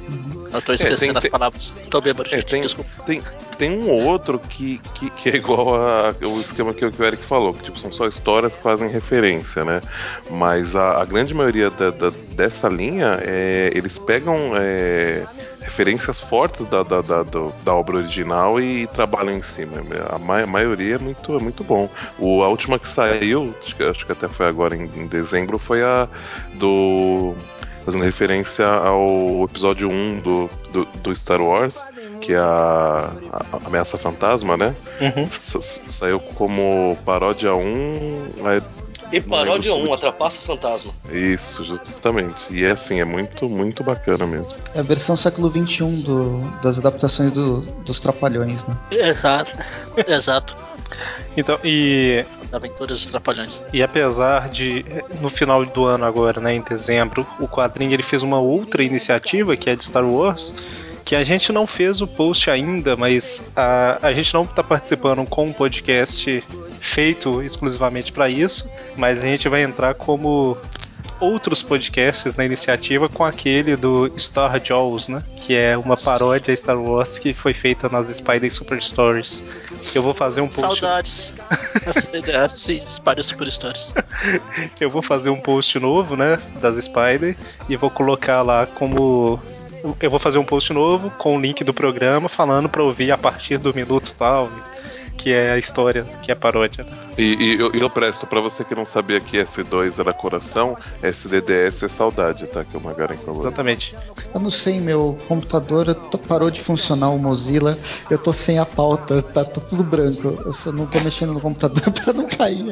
Eu tô esquecendo tem- as tem- palavras. Tô bêbado, É, gente. tem, Desculpa. tem, tem um ou outro que, que, que é igual a- o esquema que, o que o Eric falou, que tipo, são só histórias que fazem referência, né? Mas a, a grande maioria da- da- dessa linha, é, eles pegam é, referências fortes da, da, da, do- da obra original e trabalham em cima. A, ma- a maioria é muito, é muito bom. O, a última que saiu, acho que, acho que até foi agora em, em dezembro, foi a do fazendo referência ao episódio 1 do, do, do Star Wars, que é a, a Ameaça Fantasma, né? Uhum. Sa- sa- saiu como paródia 1. E paródia Não lembro 1, se- a Trapaça Fantasma. Isso, justamente. E é assim, é muito, muito bacana mesmo. É a versão século XXI do, das adaptações do- dos Trapalhões, né? Exato. Exato. Então, e, As aventuras dos trapalhões. e apesar de, no final do ano agora, né, em dezembro, o quadrinho ele fez uma outra iniciativa, que é de Star Wars, que a gente não fez o post ainda, mas a, a gente não está participando com um podcast feito exclusivamente para isso, mas a gente vai entrar como outros podcasts na iniciativa com aquele do Star Jaws, né? Que é uma paródia a Star Wars que foi feita nas Spider Super Stories. Eu vou fazer um post. Saudades. Sim, Spider Super Stories. Eu vou fazer um post novo, né? Das Spider e vou colocar lá como. Eu vou fazer um post novo com o link do programa falando pra ouvir a partir do minuto tal, que é a história, que é a paródia. E, e eu, eu presto, pra você que não sabia que S2 era coração, SDDS é saudade, tá? Que o Magaren falou. Exatamente. Eu não sei, meu computador tô- parou de funcionar o Mozilla. Eu tô sem a pauta, tá, tá tudo branco. Eu só não tô mexendo no computador pra não cair.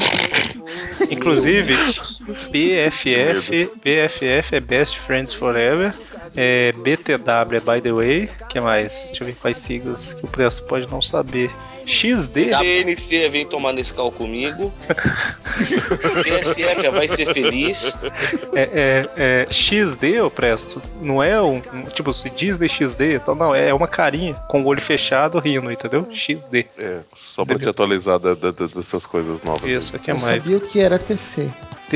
Inclusive, BFF, BFF é Best Friends Forever. É, BTW é By the Way. que mais? Deixa eu ver quais siglas que o Presto pode não saber. XD? DNC vem tomar Nescau comigo. PSF vai ser feliz. É, é, é XD, eu presto. Não é um, um- Tipo, se Disney XD, então não, é uma carinha com o olho fechado rindo, entendeu? XD. É, só pra te atualizar da- da- da- dessas coisas novas. Isso, aqui é Eu mais. sabia o que era TC.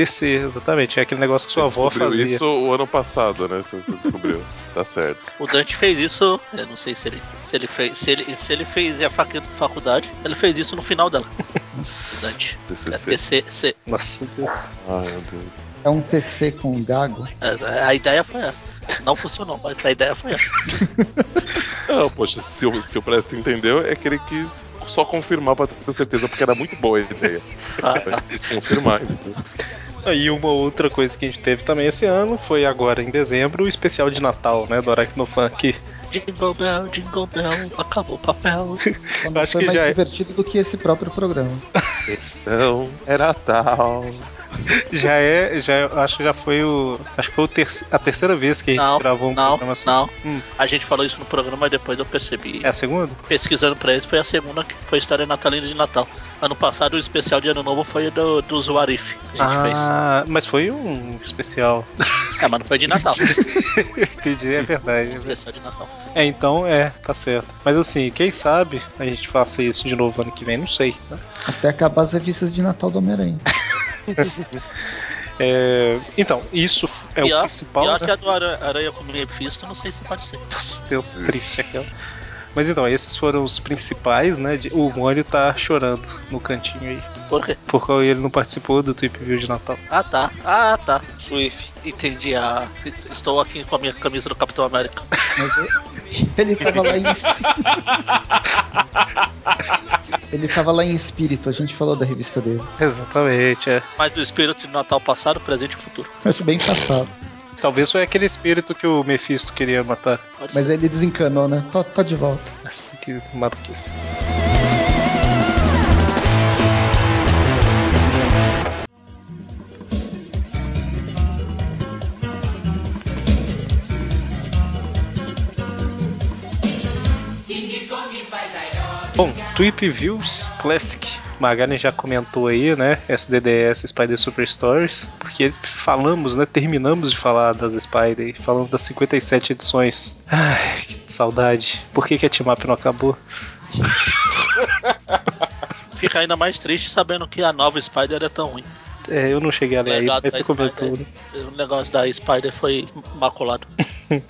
TC, exatamente. É aquele negócio que sua avó fazia. isso o ano passado, né? Você, descobriu. tá certo. O Dante fez isso, eu não sei se ele, se ele fez, se ele, se ele fez a facu- faculdade, ele fez isso no final dela. Dante. É TCC. TCC. Nossa, Deus. Ai, meu Deus. É um TC com gago. É, A ideia foi essa. Não funcionou, mas a ideia foi essa. Não, poxa, se o, se o Presto entendeu, é que ele quis só confirmar pra ter certeza, porque era muito boa a ideia. Ah, Ele quis confirmar, entendeu? Aí uma outra coisa que a gente teve também esse ano foi agora em dezembro o especial de Natal, né, do Aracnofunk. Jingle Bell, Jingle Bell, acabou o papel. Não Acho foi que mais já é. divertido do que esse próprio programa. Então, era tal. Já é, já é- acho que já foi o, acho que foi o terci- a terceira vez que a gente Não, gravou um não, programa assim. não. Hum. A gente falou isso no programa, mas depois eu percebi. É a segunda? Pesquisando pra eles, foi a segunda que foi a história natalina de Natal. Ano passado, o especial de Ano Novo foi do, dos Warif que a gente fez. Ah, mas foi um especial. É, mas não foi de Natal. Entendi, é verdade. Um especial de Natal. É, então é, tá certo. Mas assim, quem sabe a gente faça isso de novo ano que vem, não sei. né? Até acabar as revistas de Natal do Homem-Aranha. É, então, isso é o pior principal. pior né? que a do Aranha, Aranha com Mephisto, não sei se pode ser. Nossa, Deus, triste aquela. Mas então, esses foram os principais, né? de- O Mônio tá chorando no cantinho aí. Por quê? Porque ele não participou do Tweep View de Natal. Ah, tá. Ah, tá. Swift. Entendi. Ah, estou aqui com a minha camisa do Capitão América. Mas ele tava lá em. ele tava lá em espírito, a gente falou da revista dele. Exatamente, é. Mas o espírito de Natal passado, presente e futuro. Acho bem passado. Talvez foi aquele espírito que o Mephisto queria matar. Mas ele desencanou, né? Tá, tá de volta. Nossa, que maluquice. Bom, Tweep Views Classic. Magaren já comentou aí, né? SDDS Spider Super Stories. Porque falamos, né? Terminamos de falar das Spider. Falando das 57 edições. Ai, que saudade. Por que, que a Team Up não acabou? Fica ainda mais triste sabendo que a nova Spider é tão ruim. É, eu não cheguei a ler aí, mas você comentou. Né? O negócio da Spider foi maculado.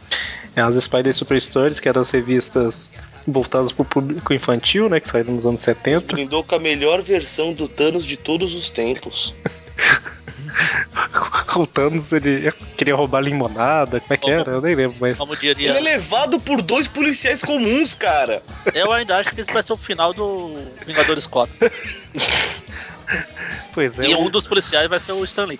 É, as Spider Super Stories, que eram as revistas voltadas pro público infantil, né? Que saíram nos anos 70. Brindou com a melhor versão do Thanos de todos os tempos. O Thanos, ele queria roubar limonada. Como é que era? Eu nem lembro, mas. Como Ele diria. é levado por dois policiais comuns, cara. Eu ainda acho que esse vai ser o final do Vingadores 4. Pois é. e o- um dos policiais vai ser o Stanley.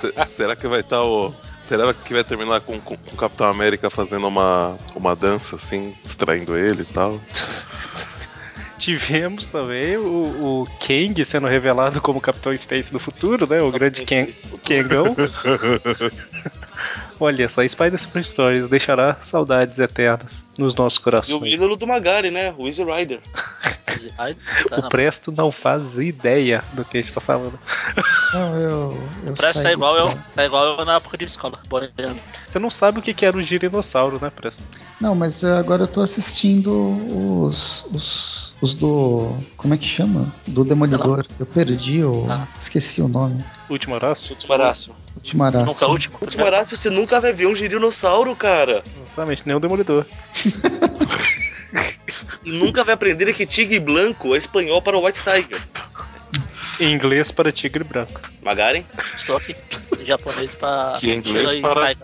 Se- Será que vai estar o. Será que vai terminar com, com, com o Capitão América fazendo uma, uma dança assim, distraindo ele e tal? Tivemos também o, o Kang sendo revelado como Capitão Stacy do futuro, né? O grande Ken, Kangão. Olha só, Spider Super Stories deixará saudades eternas nos nossos E o corações. ídolo do Magari, né? O Easy Rider. Tá O Presto não faz ideia do que a gente tá falando. Não, eu. eu O Presto tá igual, eu, tá igual eu na época de escola. Você não sabe o que que era o girinossauro, né, Presto? Não, mas agora eu tô assistindo os, os Os do. Como é que chama? Do Demolidor. Eu perdi o. Ah. Esqueci o nome. Último abraço? Ultimarácio. Ultimaraço. Nunca é o último. Ultimarácio, você nunca vai ver um girinossauro, cara. Exatamente, nem o Demolidor. E nunca vai aprender que tigre branco é espanhol para White Tiger. Em inglês para tigre branco. Magaren? Estou aqui. Em japonês pra. Que em inglês Shiroi para-.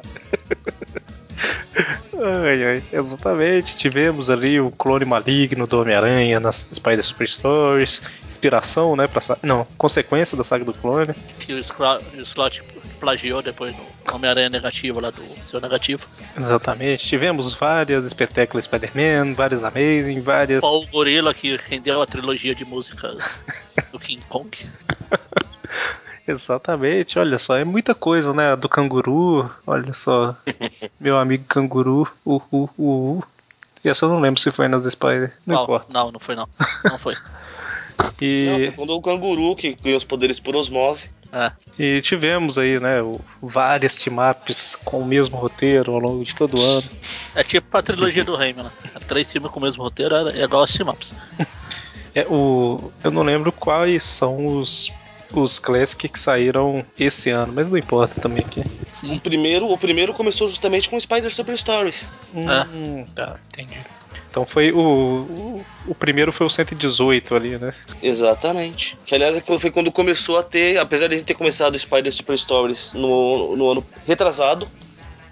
Ai, ai, exatamente. Tivemos ali o clone maligno do Homem-Aranha nas Spider Super Stories. Inspiração, né? Pra, sa- não, consequência da saga do clone. Que o Scro- o Slot plagiou depois no Homem-Aranha negativo lá do seu negativo. Exatamente. Tivemos várias espetáculos Spider-Man, várias Amazing, várias. Paul Gorilla que rendeu a trilogia de músicas do King Kong. Exatamente, olha só, é muita coisa, né? Do canguru, olha só. Meu amigo canguru, uh, uh, uh, uh. Essa eu não lembro se foi nas Spider. Não Qual? importa. Não, não foi não. Não foi. Não, foi E, quando o canguru, que ganhou os poderes por osmose. É. e tivemos aí, né, várias team-ups com o mesmo roteiro ao longo de todo o ano. É tipo a trilogia do Rayman, né? Três filmes com o mesmo roteiro é igual a Simaps. É, o, eu não lembro quais são os, os Classic que saíram esse ano, mas não importa também aqui. O primeiro, o primeiro começou justamente com Spider Super Stories. Hum, tá, entendi. Então foi o, o. O primeiro foi o 118 ali, né? Exatamente. Que aliás é foi quando começou a ter, apesar de a gente ter começado o Spider Super Stories no, no ano retrasado,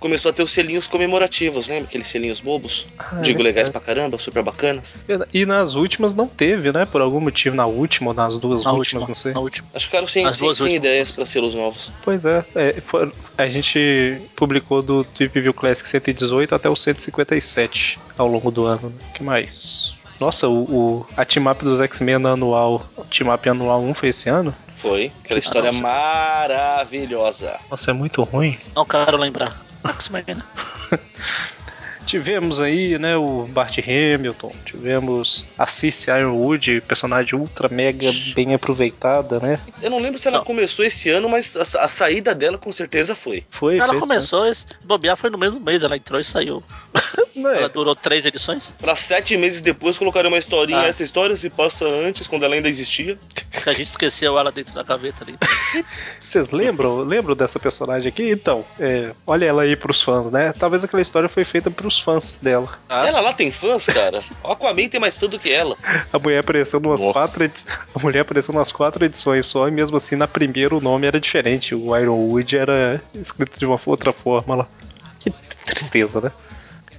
começou a ter os selinhos comemorativos, lembra? Aqueles selinhos bobos. Ah, é Digo, legais verdade. pra caramba, super bacanas. E nas últimas não teve, né? Por algum motivo, na última ou nas duas Na últimas, última, não sei. na última. Acho que ficaram sem, sem, sem ideias pra selos novos. Pois é, é, foi- a gente publicou do Trip View Classic 118 até o 157 ao longo do ano. Né? que mais? Nossa, o, o, a team up dos X-Men anual, o team up anual 1 foi esse ano? Foi. Aquela história Nossa. maravilhosa. Nossa, é muito ruim. Não quero lembrar. X-Men, né? Tivemos aí, né, o Bart Hamilton, tivemos a Cici Ironwood, personagem ultra mega bem aproveitada, né? Eu não lembro se ela Não. começou esse ano, mas a, a saída dela com certeza foi. Foi, Ela fez, começou, esse bobear foi no mesmo mês, ela entrou e saiu. né? Ela durou três edições. Pra sete meses depois colocaram uma historinha. Ah. Essa história se passa antes, quando ela ainda existia. Que a gente esqueceu ela dentro da gaveta ali. Vocês lembram, lembram dessa personagem aqui? Então, é, olha ela aí pros fãs, né? Talvez aquela história foi feita pros fãs dela. Ah, Ela lá tem fãs, cara. O Aquaman tem mais fã do que ela. A mulher apareceu numas Nossa. quatro edi- A mulher apareceu umas quatro edições só, e mesmo assim na primeira o nome era diferente. O Ironwood era escrito de uma outra forma lá. Que tristeza, né?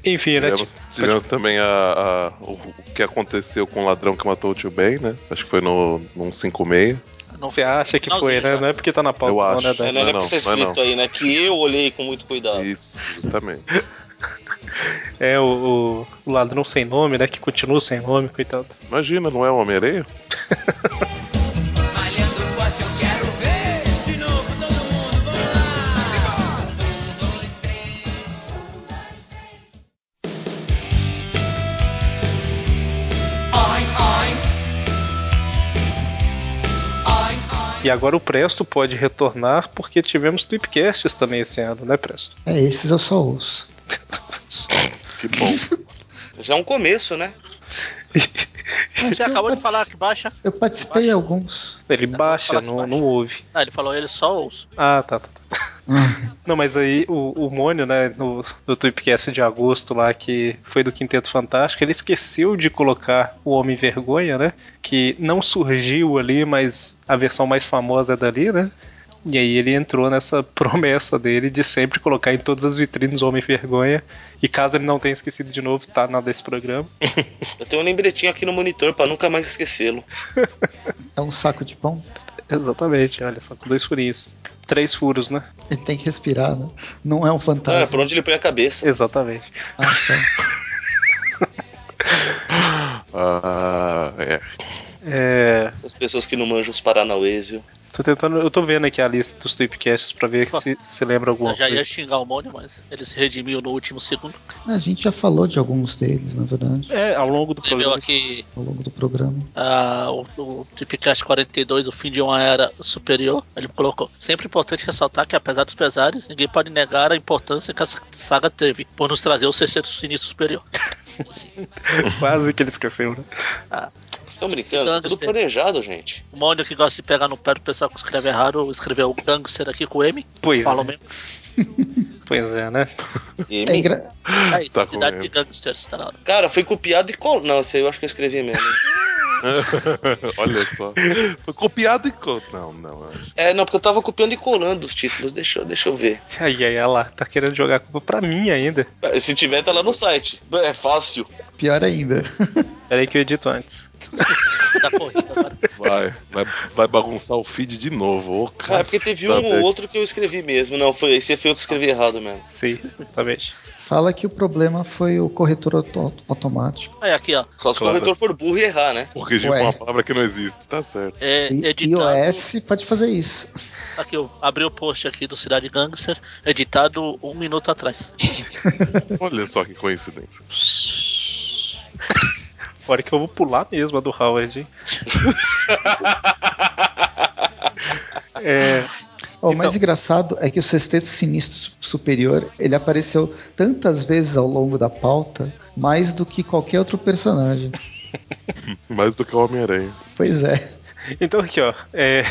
Enfim, né? Tivemos, tipo, tivemos também a, a- o, o que aconteceu com o ladrão que matou o tio Ben, né? Acho que foi no, 156. não- Você acha que foi, né? já. Não é porque tá na pauta, Eu não, acho. né, É, Dan? não é não, porque tá não, escrito não. aí, né? Que eu olhei com muito cuidado. Isso, justamente. É o, o- o ladrão sem nome, né? Que continua sem nome, coitado. Imagina, não é o oi E agora o Presto pode retornar porque tivemos Tweepcasts também esse ano, né, Presto? É, esses eu só ouço. Que bom. Já é um começo, né? Você eu acabou de falar que baixa. Eu participei em alguns. Ele baixa, não, baixa. não ouve. Ah, ele falou ele só ouço. Ah, tá, tá. tá. Não, mas aí o, o Mônio, né, no, no Tweepcast de agosto lá, que foi do Quinteto Fantástico, ele esqueceu de colocar o Homem Vergonha, né? Que não surgiu ali, mas a versão mais famosa é dali, né? E aí ele entrou nessa promessa dele de sempre colocar em todas as vitrines o Homem Vergonha. E caso ele não tenha esquecido de novo, tá na desse programa. Eu tenho um lembretinho aqui no monitor pra nunca mais esquecê-lo. é um saco de pão. Exatamente, olha só, com dois furinhos. Três furos, né? Ele tem que respirar, né? Não é um Ah, fantasma. por onde ele põe a cabeça. Exatamente. Ah, tá. Ah, é. É. Essas pessoas que não manjam os Paranauês, viu? Tô tentando. Eu tô vendo aqui a lista dos Tweepcasts pra ver se, se lembra alguma Eu já ia coisa. xingar o Mônio, mas ele se redimiu no último segundo. A gente já falou de alguns deles, na verdade, É, ao longo do Você viu programa. aqui ao longo do programa. ah, o, o Tipcast 42, o fim de uma era superior. Ele colocou. Sempre importante ressaltar que, apesar dos pesares, ninguém pode negar a importância que essa saga teve por nos trazer o sexteto sinistro superior. Assim, Quase que ele esqueceu, né? Vocês estão brincando? Tudo Gangster. planejado, gente. O Mônio que gosta de pegar no pé do pessoal que escreve errado, escreveu o gangster aqui com M. Pois Fala é. mesmo. Pois é, né? E- É engra... É isso, Tá cidade de gangsters, tá lá. Cara, foi copiado e colado. Não, isso aí eu acho que eu escrevi mesmo. Olha só. Foi copiado e. co- Não, não. acho. É, não, porque eu tava copiando e colando os títulos. Deixa, eu- deixa eu ver. Ai, ai, ai lá, tá querendo jogar a culpa pra mim ainda. Se tiver, tá lá no site. É fácil. Pior ainda. Peraí que eu edito antes. Corrida, cara. Vai, vai, vai bagunçar o feed de novo. Ô, Ah, é porque teve um ou outro que eu escrevi mesmo. Não, foi esse foi eu que escrevi errado mesmo. Sim, exatamente. Fala que o problema foi o corretor auto- automático. Aí aqui, ó. Só se o Claro. corretor for burro e errar, né? Corrigir Ué. uma palavra que não existe, tá certo. É editado. iOS pode fazer isso. Aqui, eu abri o post aqui do Cidade Gangster, editado um minuto atrás. Olha só que coincidência. Fora que eu vou pular mesmo a do Howard, hein? é, O Então- mais engraçado é que o Sexteto Sinistro Superior ele apareceu tantas vezes ao longo da pauta, mais do que qualquer outro personagem. Mais do que o Homem-Aranha. Pois é. Então aqui, ó, é,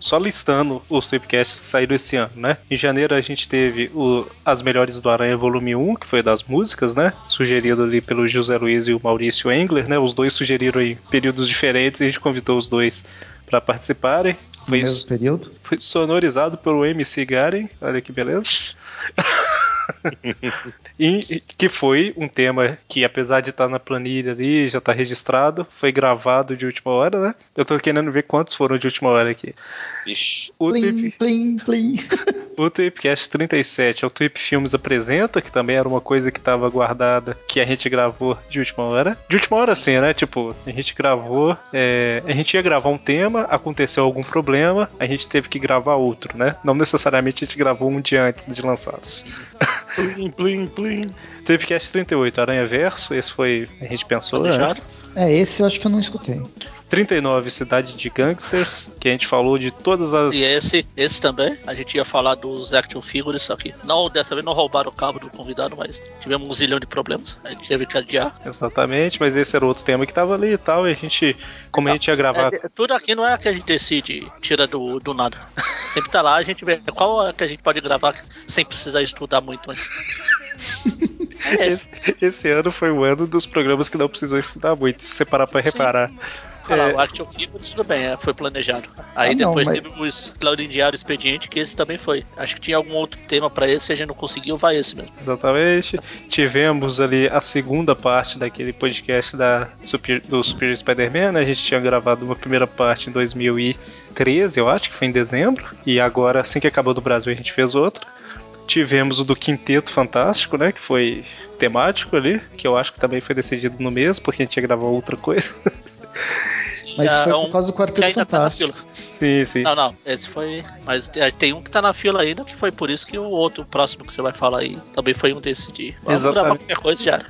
só listando os tripcasts que saíram esse ano, né? Em janeiro a gente teve o As Melhores do Aranha Volume 1, que foi das músicas, né? Sugerido ali pelo José Luiz e o Maurício Engler, né? Os dois sugeriram em períodos diferentes e a gente convidou os dois para participarem. No Foi, mesmo período. foi sonorizado pelo MC Garen, olha que beleza. E que foi um tema que, apesar de estar na planilha ali, já está registrado, foi gravado de última hora, né? Eu tô querendo ver quantos foram de última hora aqui. Ixi. O Plim, plim, plim. O Tweepcast 37 é o Tweep Filmes Apresenta, que também era uma coisa que estava guardada, que a gente gravou de última hora. De última hora, sim, né? Tipo, a gente gravou. é, a gente ia gravar um tema, aconteceu algum problema, a gente teve que gravar outro, né? Não necessariamente a gente gravou um dia antes de lançado. Plim, plim, plim. Tweepcast 38, Aranha Verso, esse foi. A gente pensou antes. É, esse eu acho que eu não escutei. 39, Cidade de Gangsters, que a gente falou de todas as. E esse, esse também, a gente ia falar dos action figures, só que não, dessa vez não roubaram o cabo do convidado, mas tivemos um zilhão de problemas. A gente teve que adiar. Exatamente, mas esse era outro tema que tava ali e tal, e a gente. Como a gente ia gravar. É, tudo aqui não é que a gente decide, tira do, do nada. Sempre tá lá, a gente vê qual é que a gente pode gravar sem precisar estudar muito antes. É esse. Esse, ano foi o ano dos programas que não precisam estudar muito, se você parar pra reparar. Olha lá, É. o Action Figures, tudo bem, é, foi planejado. Aí Ah, não, depois mas- teve o Claudinho Diário Expediente, que esse também foi. Acho que tinha algum outro tema pra esse, a gente não conseguiu, vai esse mesmo. Exatamente. Tivemos ali a segunda parte daquele podcast da Super, do Super Spider-Man. né? A gente tinha gravado uma primeira parte em 2013, eu acho que foi em dezembro. E agora, assim que acabou do Brasil, a gente fez outra. Tivemos o do Quinteto Fantástico, né? Que foi temático ali, que eu acho que também foi decidido no mês, porque a gente ia gravar outra coisa. Sim, Mas é foi um por causa do que Quarteto tá na Fantástico. fila. sim, sim. Não, não, esse foi. Mas é, tem um que tá na fila ainda, que foi por isso que o outro, o próximo que você vai falar aí, também foi um desse de. Vamos Exatamente. gravar qualquer coisa já.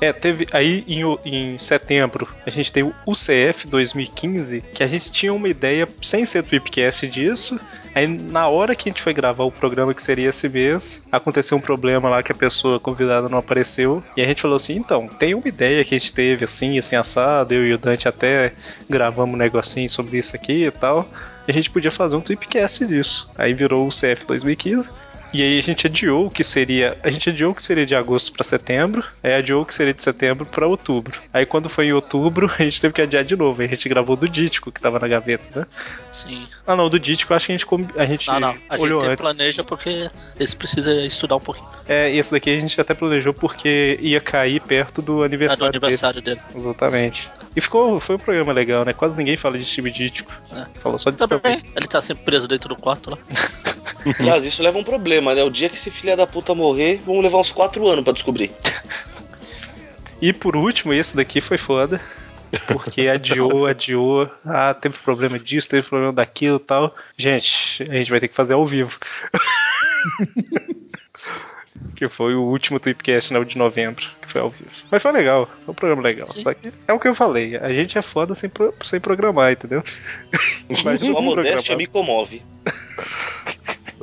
É, teve aí em, em setembro a gente tem o UCF 2015, que a gente tinha uma ideia sem ser Tweepcast disso. Aí na hora que a gente foi gravar o programa que seria esse mês, aconteceu um problema lá que a pessoa convidada não apareceu. E a gente falou assim: então, tem uma ideia que a gente teve assim, assim, assado. Eu e o Dante até gravamos um negocinho sobre isso aqui e tal. E a gente podia fazer um Tweepcast disso. Aí virou o UCF 2015. E aí a gente adiou o que seria. A gente adiou o que seria de agosto pra setembro, aí adiou o que seria de setembro pra outubro. Aí quando foi em outubro, a gente teve que adiar de novo. Aí a gente gravou do Dítico, que tava na gaveta, né? Sim. Ah não, do Dítico acho que a gente, a gente Não, não. A olhou gente antes. planeja porque esse precisa estudar um pouquinho. É, esse daqui a gente até planejou porque ia cair perto do É do aniversário, aniversário dele. dele. Exatamente. E ficou, foi um programa legal, né? Quase ninguém fala de time Dítico. É. Falou só de Também, Stampede. ele tá sempre preso dentro do quarto lá. Aliás, isso leva um problema, né? O dia que esse filho da puta morrer, vamos levar uns 4 anos pra descobrir. E por último, esse daqui foi foda. Porque adiou, adiou. Ah, teve problema disso, teve problema daquilo e tal. Gente, a gente vai ter que fazer ao vivo. que foi o último Tweepcast, né, o de novembro, que foi ao vivo. Mas foi legal, foi um programa legal. Sim. Só que é o que eu falei, a gente é foda sem, pro- sem programar, entendeu? Imagina Sua modéstia me comove.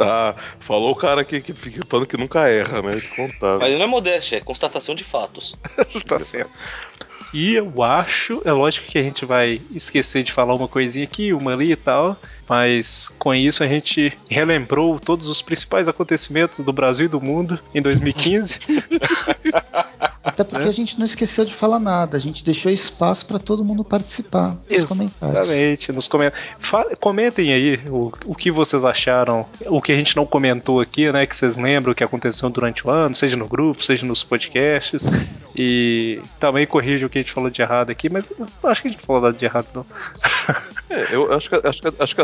Ah, falou o cara que, que fica falando que nunca erra, né? De contar. Mas não é modéstia, é constatação de fatos. tá certo. E eu acho, é lógico que a gente vai esquecer de falar uma coisinha aqui, uma ali e tal, mas com isso a gente relembrou todos os principais acontecimentos do Brasil e do mundo em 2015. Até porque a gente não esqueceu de falar nada, a gente deixou espaço para todo mundo participar nos comentários. Exatamente, nos coment... Fa- comentem aí o, o que vocês acharam, o que a gente não comentou aqui, né? Que vocês lembram o que aconteceu durante o ano, seja no grupo, seja nos podcasts. E também corrija o que a gente falou de errado aqui, mas acho que a gente não falou nada de errado, não. É, eu acho que, acho, que, acho, que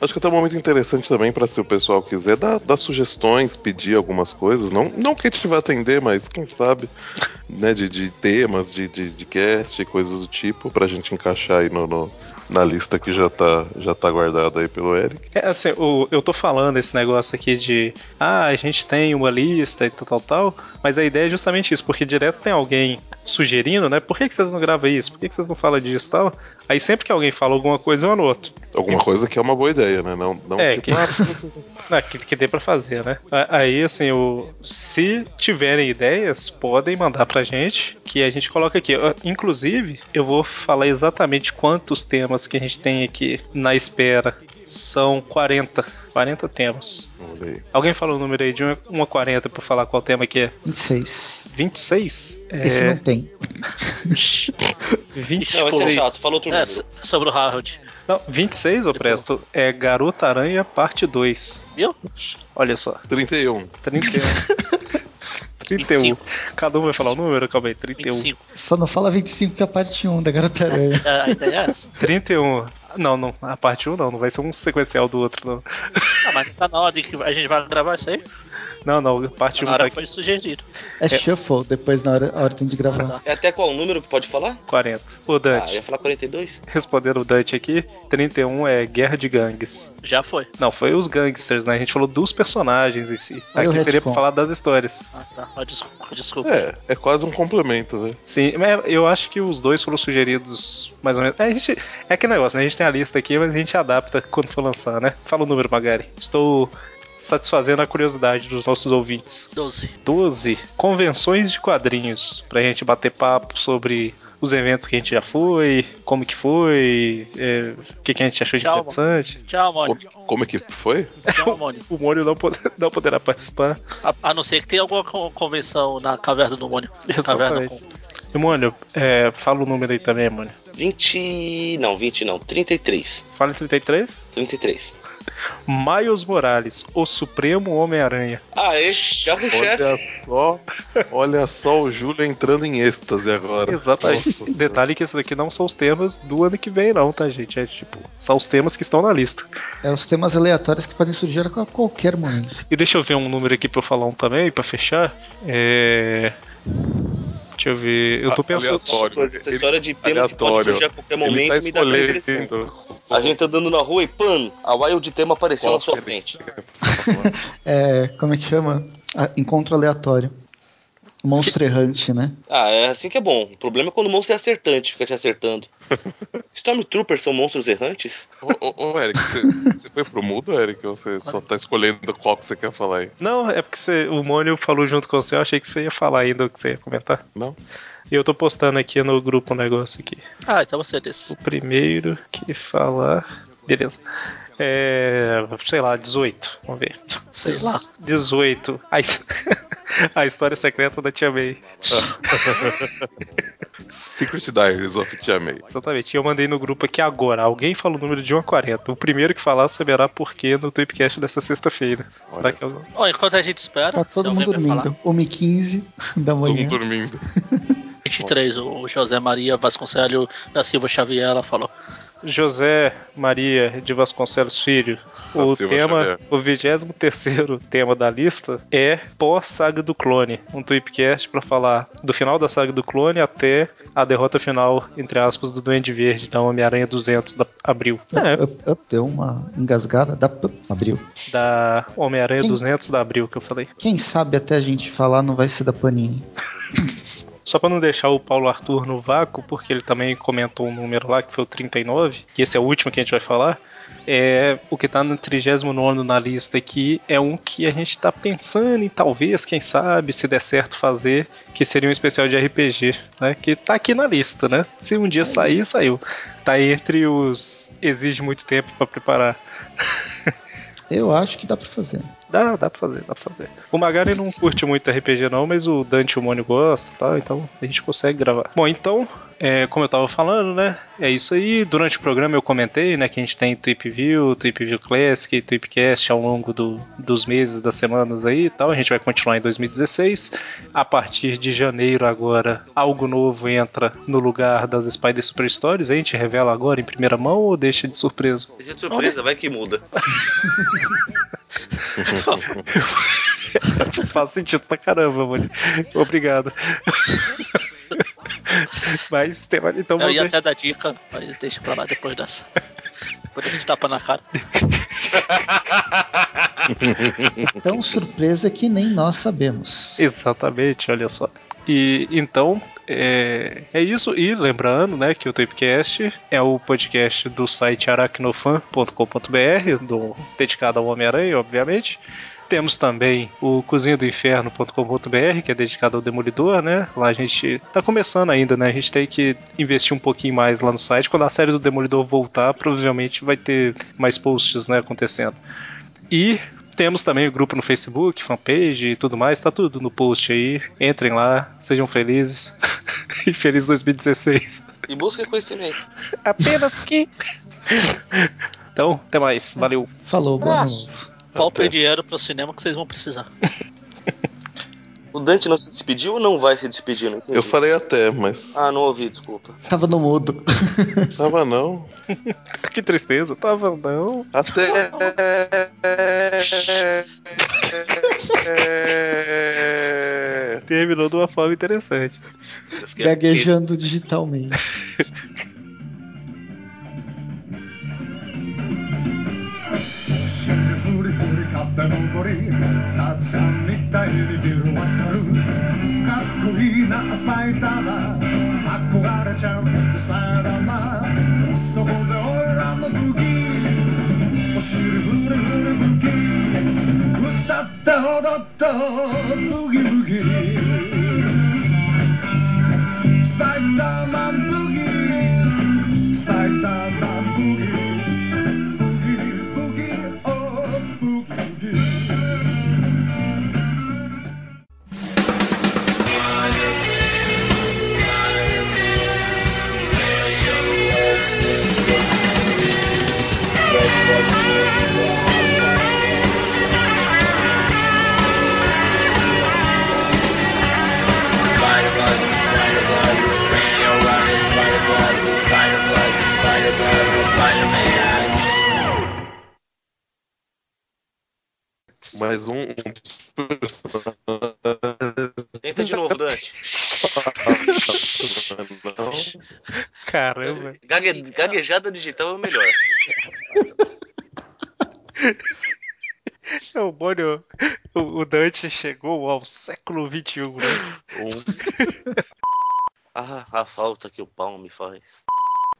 acho que até é um momento interessante também para se o pessoal quiser dar, dar sugestões, pedir algumas coisas. Não, não que a gente vai atender, mas quem sabe, né, de, de temas, de, de, de cast, coisas do tipo, pra gente encaixar aí no, no- na lista que já tá, já tá guardada aí pelo Eric. É assim, o- eu tô falando esse negócio aqui de ah, a gente tem uma lista e tal, tal, tal, mas a ideia é justamente isso, porque direto tem alguém sugerindo, né? Por que, que vocês não gravam isso? Por que, que vocês não falam disso e tal? Aí sempre que alguém fala alguma coisa, eu anoto. Alguma coisa que é uma boa ideia, né? Não, não É, tipo, que- ah, que, que dê pra fazer, né? Aí, assim, o, se tiverem ideias, podem mandar pra gente, que a gente coloca aqui. Inclusive, eu vou falar exatamente quantos temas que a gente tem aqui na espera. São 40. 40 temas. Alguém fala o número aí de 1 a 40 pra falar qual tema que é? 26. 26? Esse É, não tem. 26. Não, esse é chato, fala outro É, sobre o Harold. Não, 26, ô Presto, é Garota Aranha parte 2. Viu? Olha só. 31. 31. 31. Cada um vai falar o número? Calma aí, 31. 25. Só não fala 25 que é a parte 1 da Garota Aranha. A ideia é essa. 31. Não, não, a parte 1 não, não vai ser um sequencial do outro, não. Ah, mas tá na ordem que a gente vai gravar isso aí. Não, não, parte 1 Na tá hora aqui. foi sugerido. É shuffle, depois na hora, tem de gravar. É até qual número que pode falar? 40. O Ah, Dante, eu ia falar 42. respondendo o Dante aqui, 31 é Guerra de Gangues. Já foi. Não, foi os gangsters, né? A gente falou dos personagens em si. Aí Aqui seria pra falar das histórias. Ah, tá. Ah, desculpa, desculpa. É, é quase um complemento, né? Sim, mas eu acho que os dois foram sugeridos mais ou menos. É, a gente, é aquele negócio, né? A gente tem a lista aqui, mas a gente adapta quando for lançar, né? Fala o número, Magari. Estou satisfazendo a curiosidade dos nossos ouvintes. 12. 12 convenções de quadrinhos pra gente bater papo sobre os eventos que a gente já foi, como que foi, é, o que, que a gente achou de Tchau, interessante. Tchau, Mônio. Como, como é que foi? Tchau, Mônio. O Mônio não, pod- não poderá participar. A, a não ser que tenha alguma con- convenção na caverna do Mônio. Caverna Exatamente. com... E, Mônio, é, fala o número aí também, Mônio. 20. Não, 20 não. 33. Fala em 33. 33. Miles Morales, o Supremo Homem-Aranha. Ah, esse carro-chefe. Olha só, olha só o Júlio entrando em êxtase agora. Exatamente. Nossa Detalhe que esses daqui não são os temas do ano que vem, não, tá, gente? É tipo, são os temas que estão na lista. É os temas aleatórios que podem surgir a qualquer momento. E deixa eu ver um número aqui pra eu falar um também, pra fechar. É. Deixa eu ver. Eu tô pensando. Aleatório. Essa história de temas que podem Aleatório. surgir a qualquer Ele momento tá me dá muita impressão. A gente tá andando na rua e, pano, a wild tema apareceu Qual na sua que frente. É, como é que chama? Encontro aleatório. Monstro errante, né? Ah, é assim que é bom. O problema é quando o monstro é acertante, fica te acertando. Stormtroopers são monstros errantes? Ô, ô, ô, Eric, você, foi pro mudo, Eric? Ou você só tá escolhendo qual que você quer falar aí? Não, é porque você- o Mônio falou junto com você, eu achei que você ia falar ainda o que você ia comentar. Não? E eu tô postando aqui no grupo um negócio aqui. Ah, então você é desse. O primeiro que falar. Beleza. É. Sei lá, 18. Vamos ver. Sei lá. 18. A, a história secreta da Tia May. Secret Diaries of Tia May. Exatamente. E eu mandei no grupo aqui agora. Alguém fala o número de 1 a 40. O primeiro que falar saberá por quê no Tweepcast dessa sexta-feira. Será que eu... Ó, enquanto a gente espera, Tá todo mundo dormindo. 1h15 da Todo manhã. mundo dormindo. 23, o José Maria Vasconcelos da Silva Xavier, ela falou. José Maria de Vasconcelos Filho. Da O Silva tema, Xavier. o 23 tema da lista é pós-saga do clone. Um tweepcast pra falar do final da saga do clone até a derrota final, entre aspas, do Duende Verde, da Homem-Aranha 200 da Abril. É, Up, up, deu uma engasgada. Da, abriu. da Homem-Aranha Quem- 200 da Abril que eu falei. Quem sabe até a gente falar não vai ser da Panini. Só pra não deixar o Paulo Arthur no vácuo, porque ele também comentou um número lá que foi o 39, que esse é o último que a gente vai falar. É, o que tá no 39 na lista aqui é um que a gente tá pensando em talvez, quem sabe, se der certo fazer, que seria um especial de RPG, né? Que tá aqui na lista, né? Se um dia sair, saiu. Tá entre os. exige muito tempo pra preparar. Eu acho que dá pra fazer. Dá, dá pra fazer, dá pra fazer. O Magari não curte muito RPG não, mas o Dante e o Mônio gosta, tá? Então a gente consegue gravar. Bom, então, é, como eu tava falando, né? É isso aí. Durante o programa eu comentei, né, que a gente tem Tweep View, Tweep View Classic, Tweepcast ao longo do, dos meses, das semanas aí e tal. A gente vai continuar em 2016. A partir de janeiro agora, algo novo entra no lugar das Spider Super Stories. A gente revela agora em primeira mão ou deixa de surpresa? Deixa de surpresa, vai que muda. Faz sentido pra caramba, mano. Obrigado. Mas tem, então Eu ia até dar dica, mas deixa pra lá depois dessa. Depois desse tapa na cara. Tão surpresa que nem nós sabemos. Exatamente, olha só. E então é, é isso. E lembrando, né, que o Tapecast é o podcast do site aracnofan.com.br, do dedicado ao Homem-Aranha, obviamente. Temos também o cozinha do inferno.com.br, que é dedicado ao Demolidor, né? Lá a gente tá começando ainda, né? A gente tem que investir um pouquinho mais lá no site. Quando a série do Demolidor voltar, provavelmente vai ter mais posts, né, acontecendo. E temos também o grupo no Facebook, fanpage e tudo mais, tá tudo no post aí. Entrem lá, sejam felizes. e feliz 2016. E busca conhecimento. Apenas que. Então, até mais. Valeu. Falou, boa novo. Poupem dinheiro pro cinema que vocês vão precisar. O Dante não se despediu ou não vai se despedir? Não entendi. Eu falei até, mas. Ah, não ouvi, desculpa. Tava no mudo. Tava não. que tristeza. Tava não. Até. Terminou de uma forma interessante. 母さんみたいにビル渡る。かっこいいなスパイダーマン。憧れちゃうスパイダーマンそこで俺らの武器。お尻ブリブリ武器。歌って踊ってブギブギスパイダーマンブギスパイダーマン。Mais um. um Tenta de novo, Dante. Caramba. Gague- Gaguejada digital é o melhor. É o Mônio. O, o Dante chegou ao século XXI, né? Um. Ah, a falta que o pau me faz.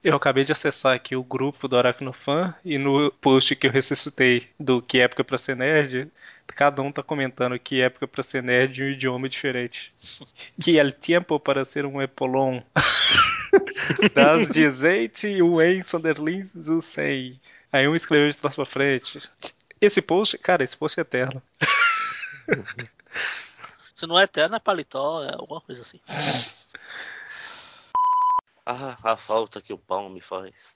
Eu acabei de acessar aqui o grupo do Aracnofan e no post que eu ressuscitei do Que Época Pra Ser Nerd, cada um tá comentando que época pra ser nerd em um idioma diferente. Que el tiempo para ser um epolon. das 18 em do 100. Aí um escreveu de trás pra frente. Esse post, cara, esse post é eterno. Se não é eterno, é paletó, é alguma coisa assim. Ah, a falta que o pau me faz.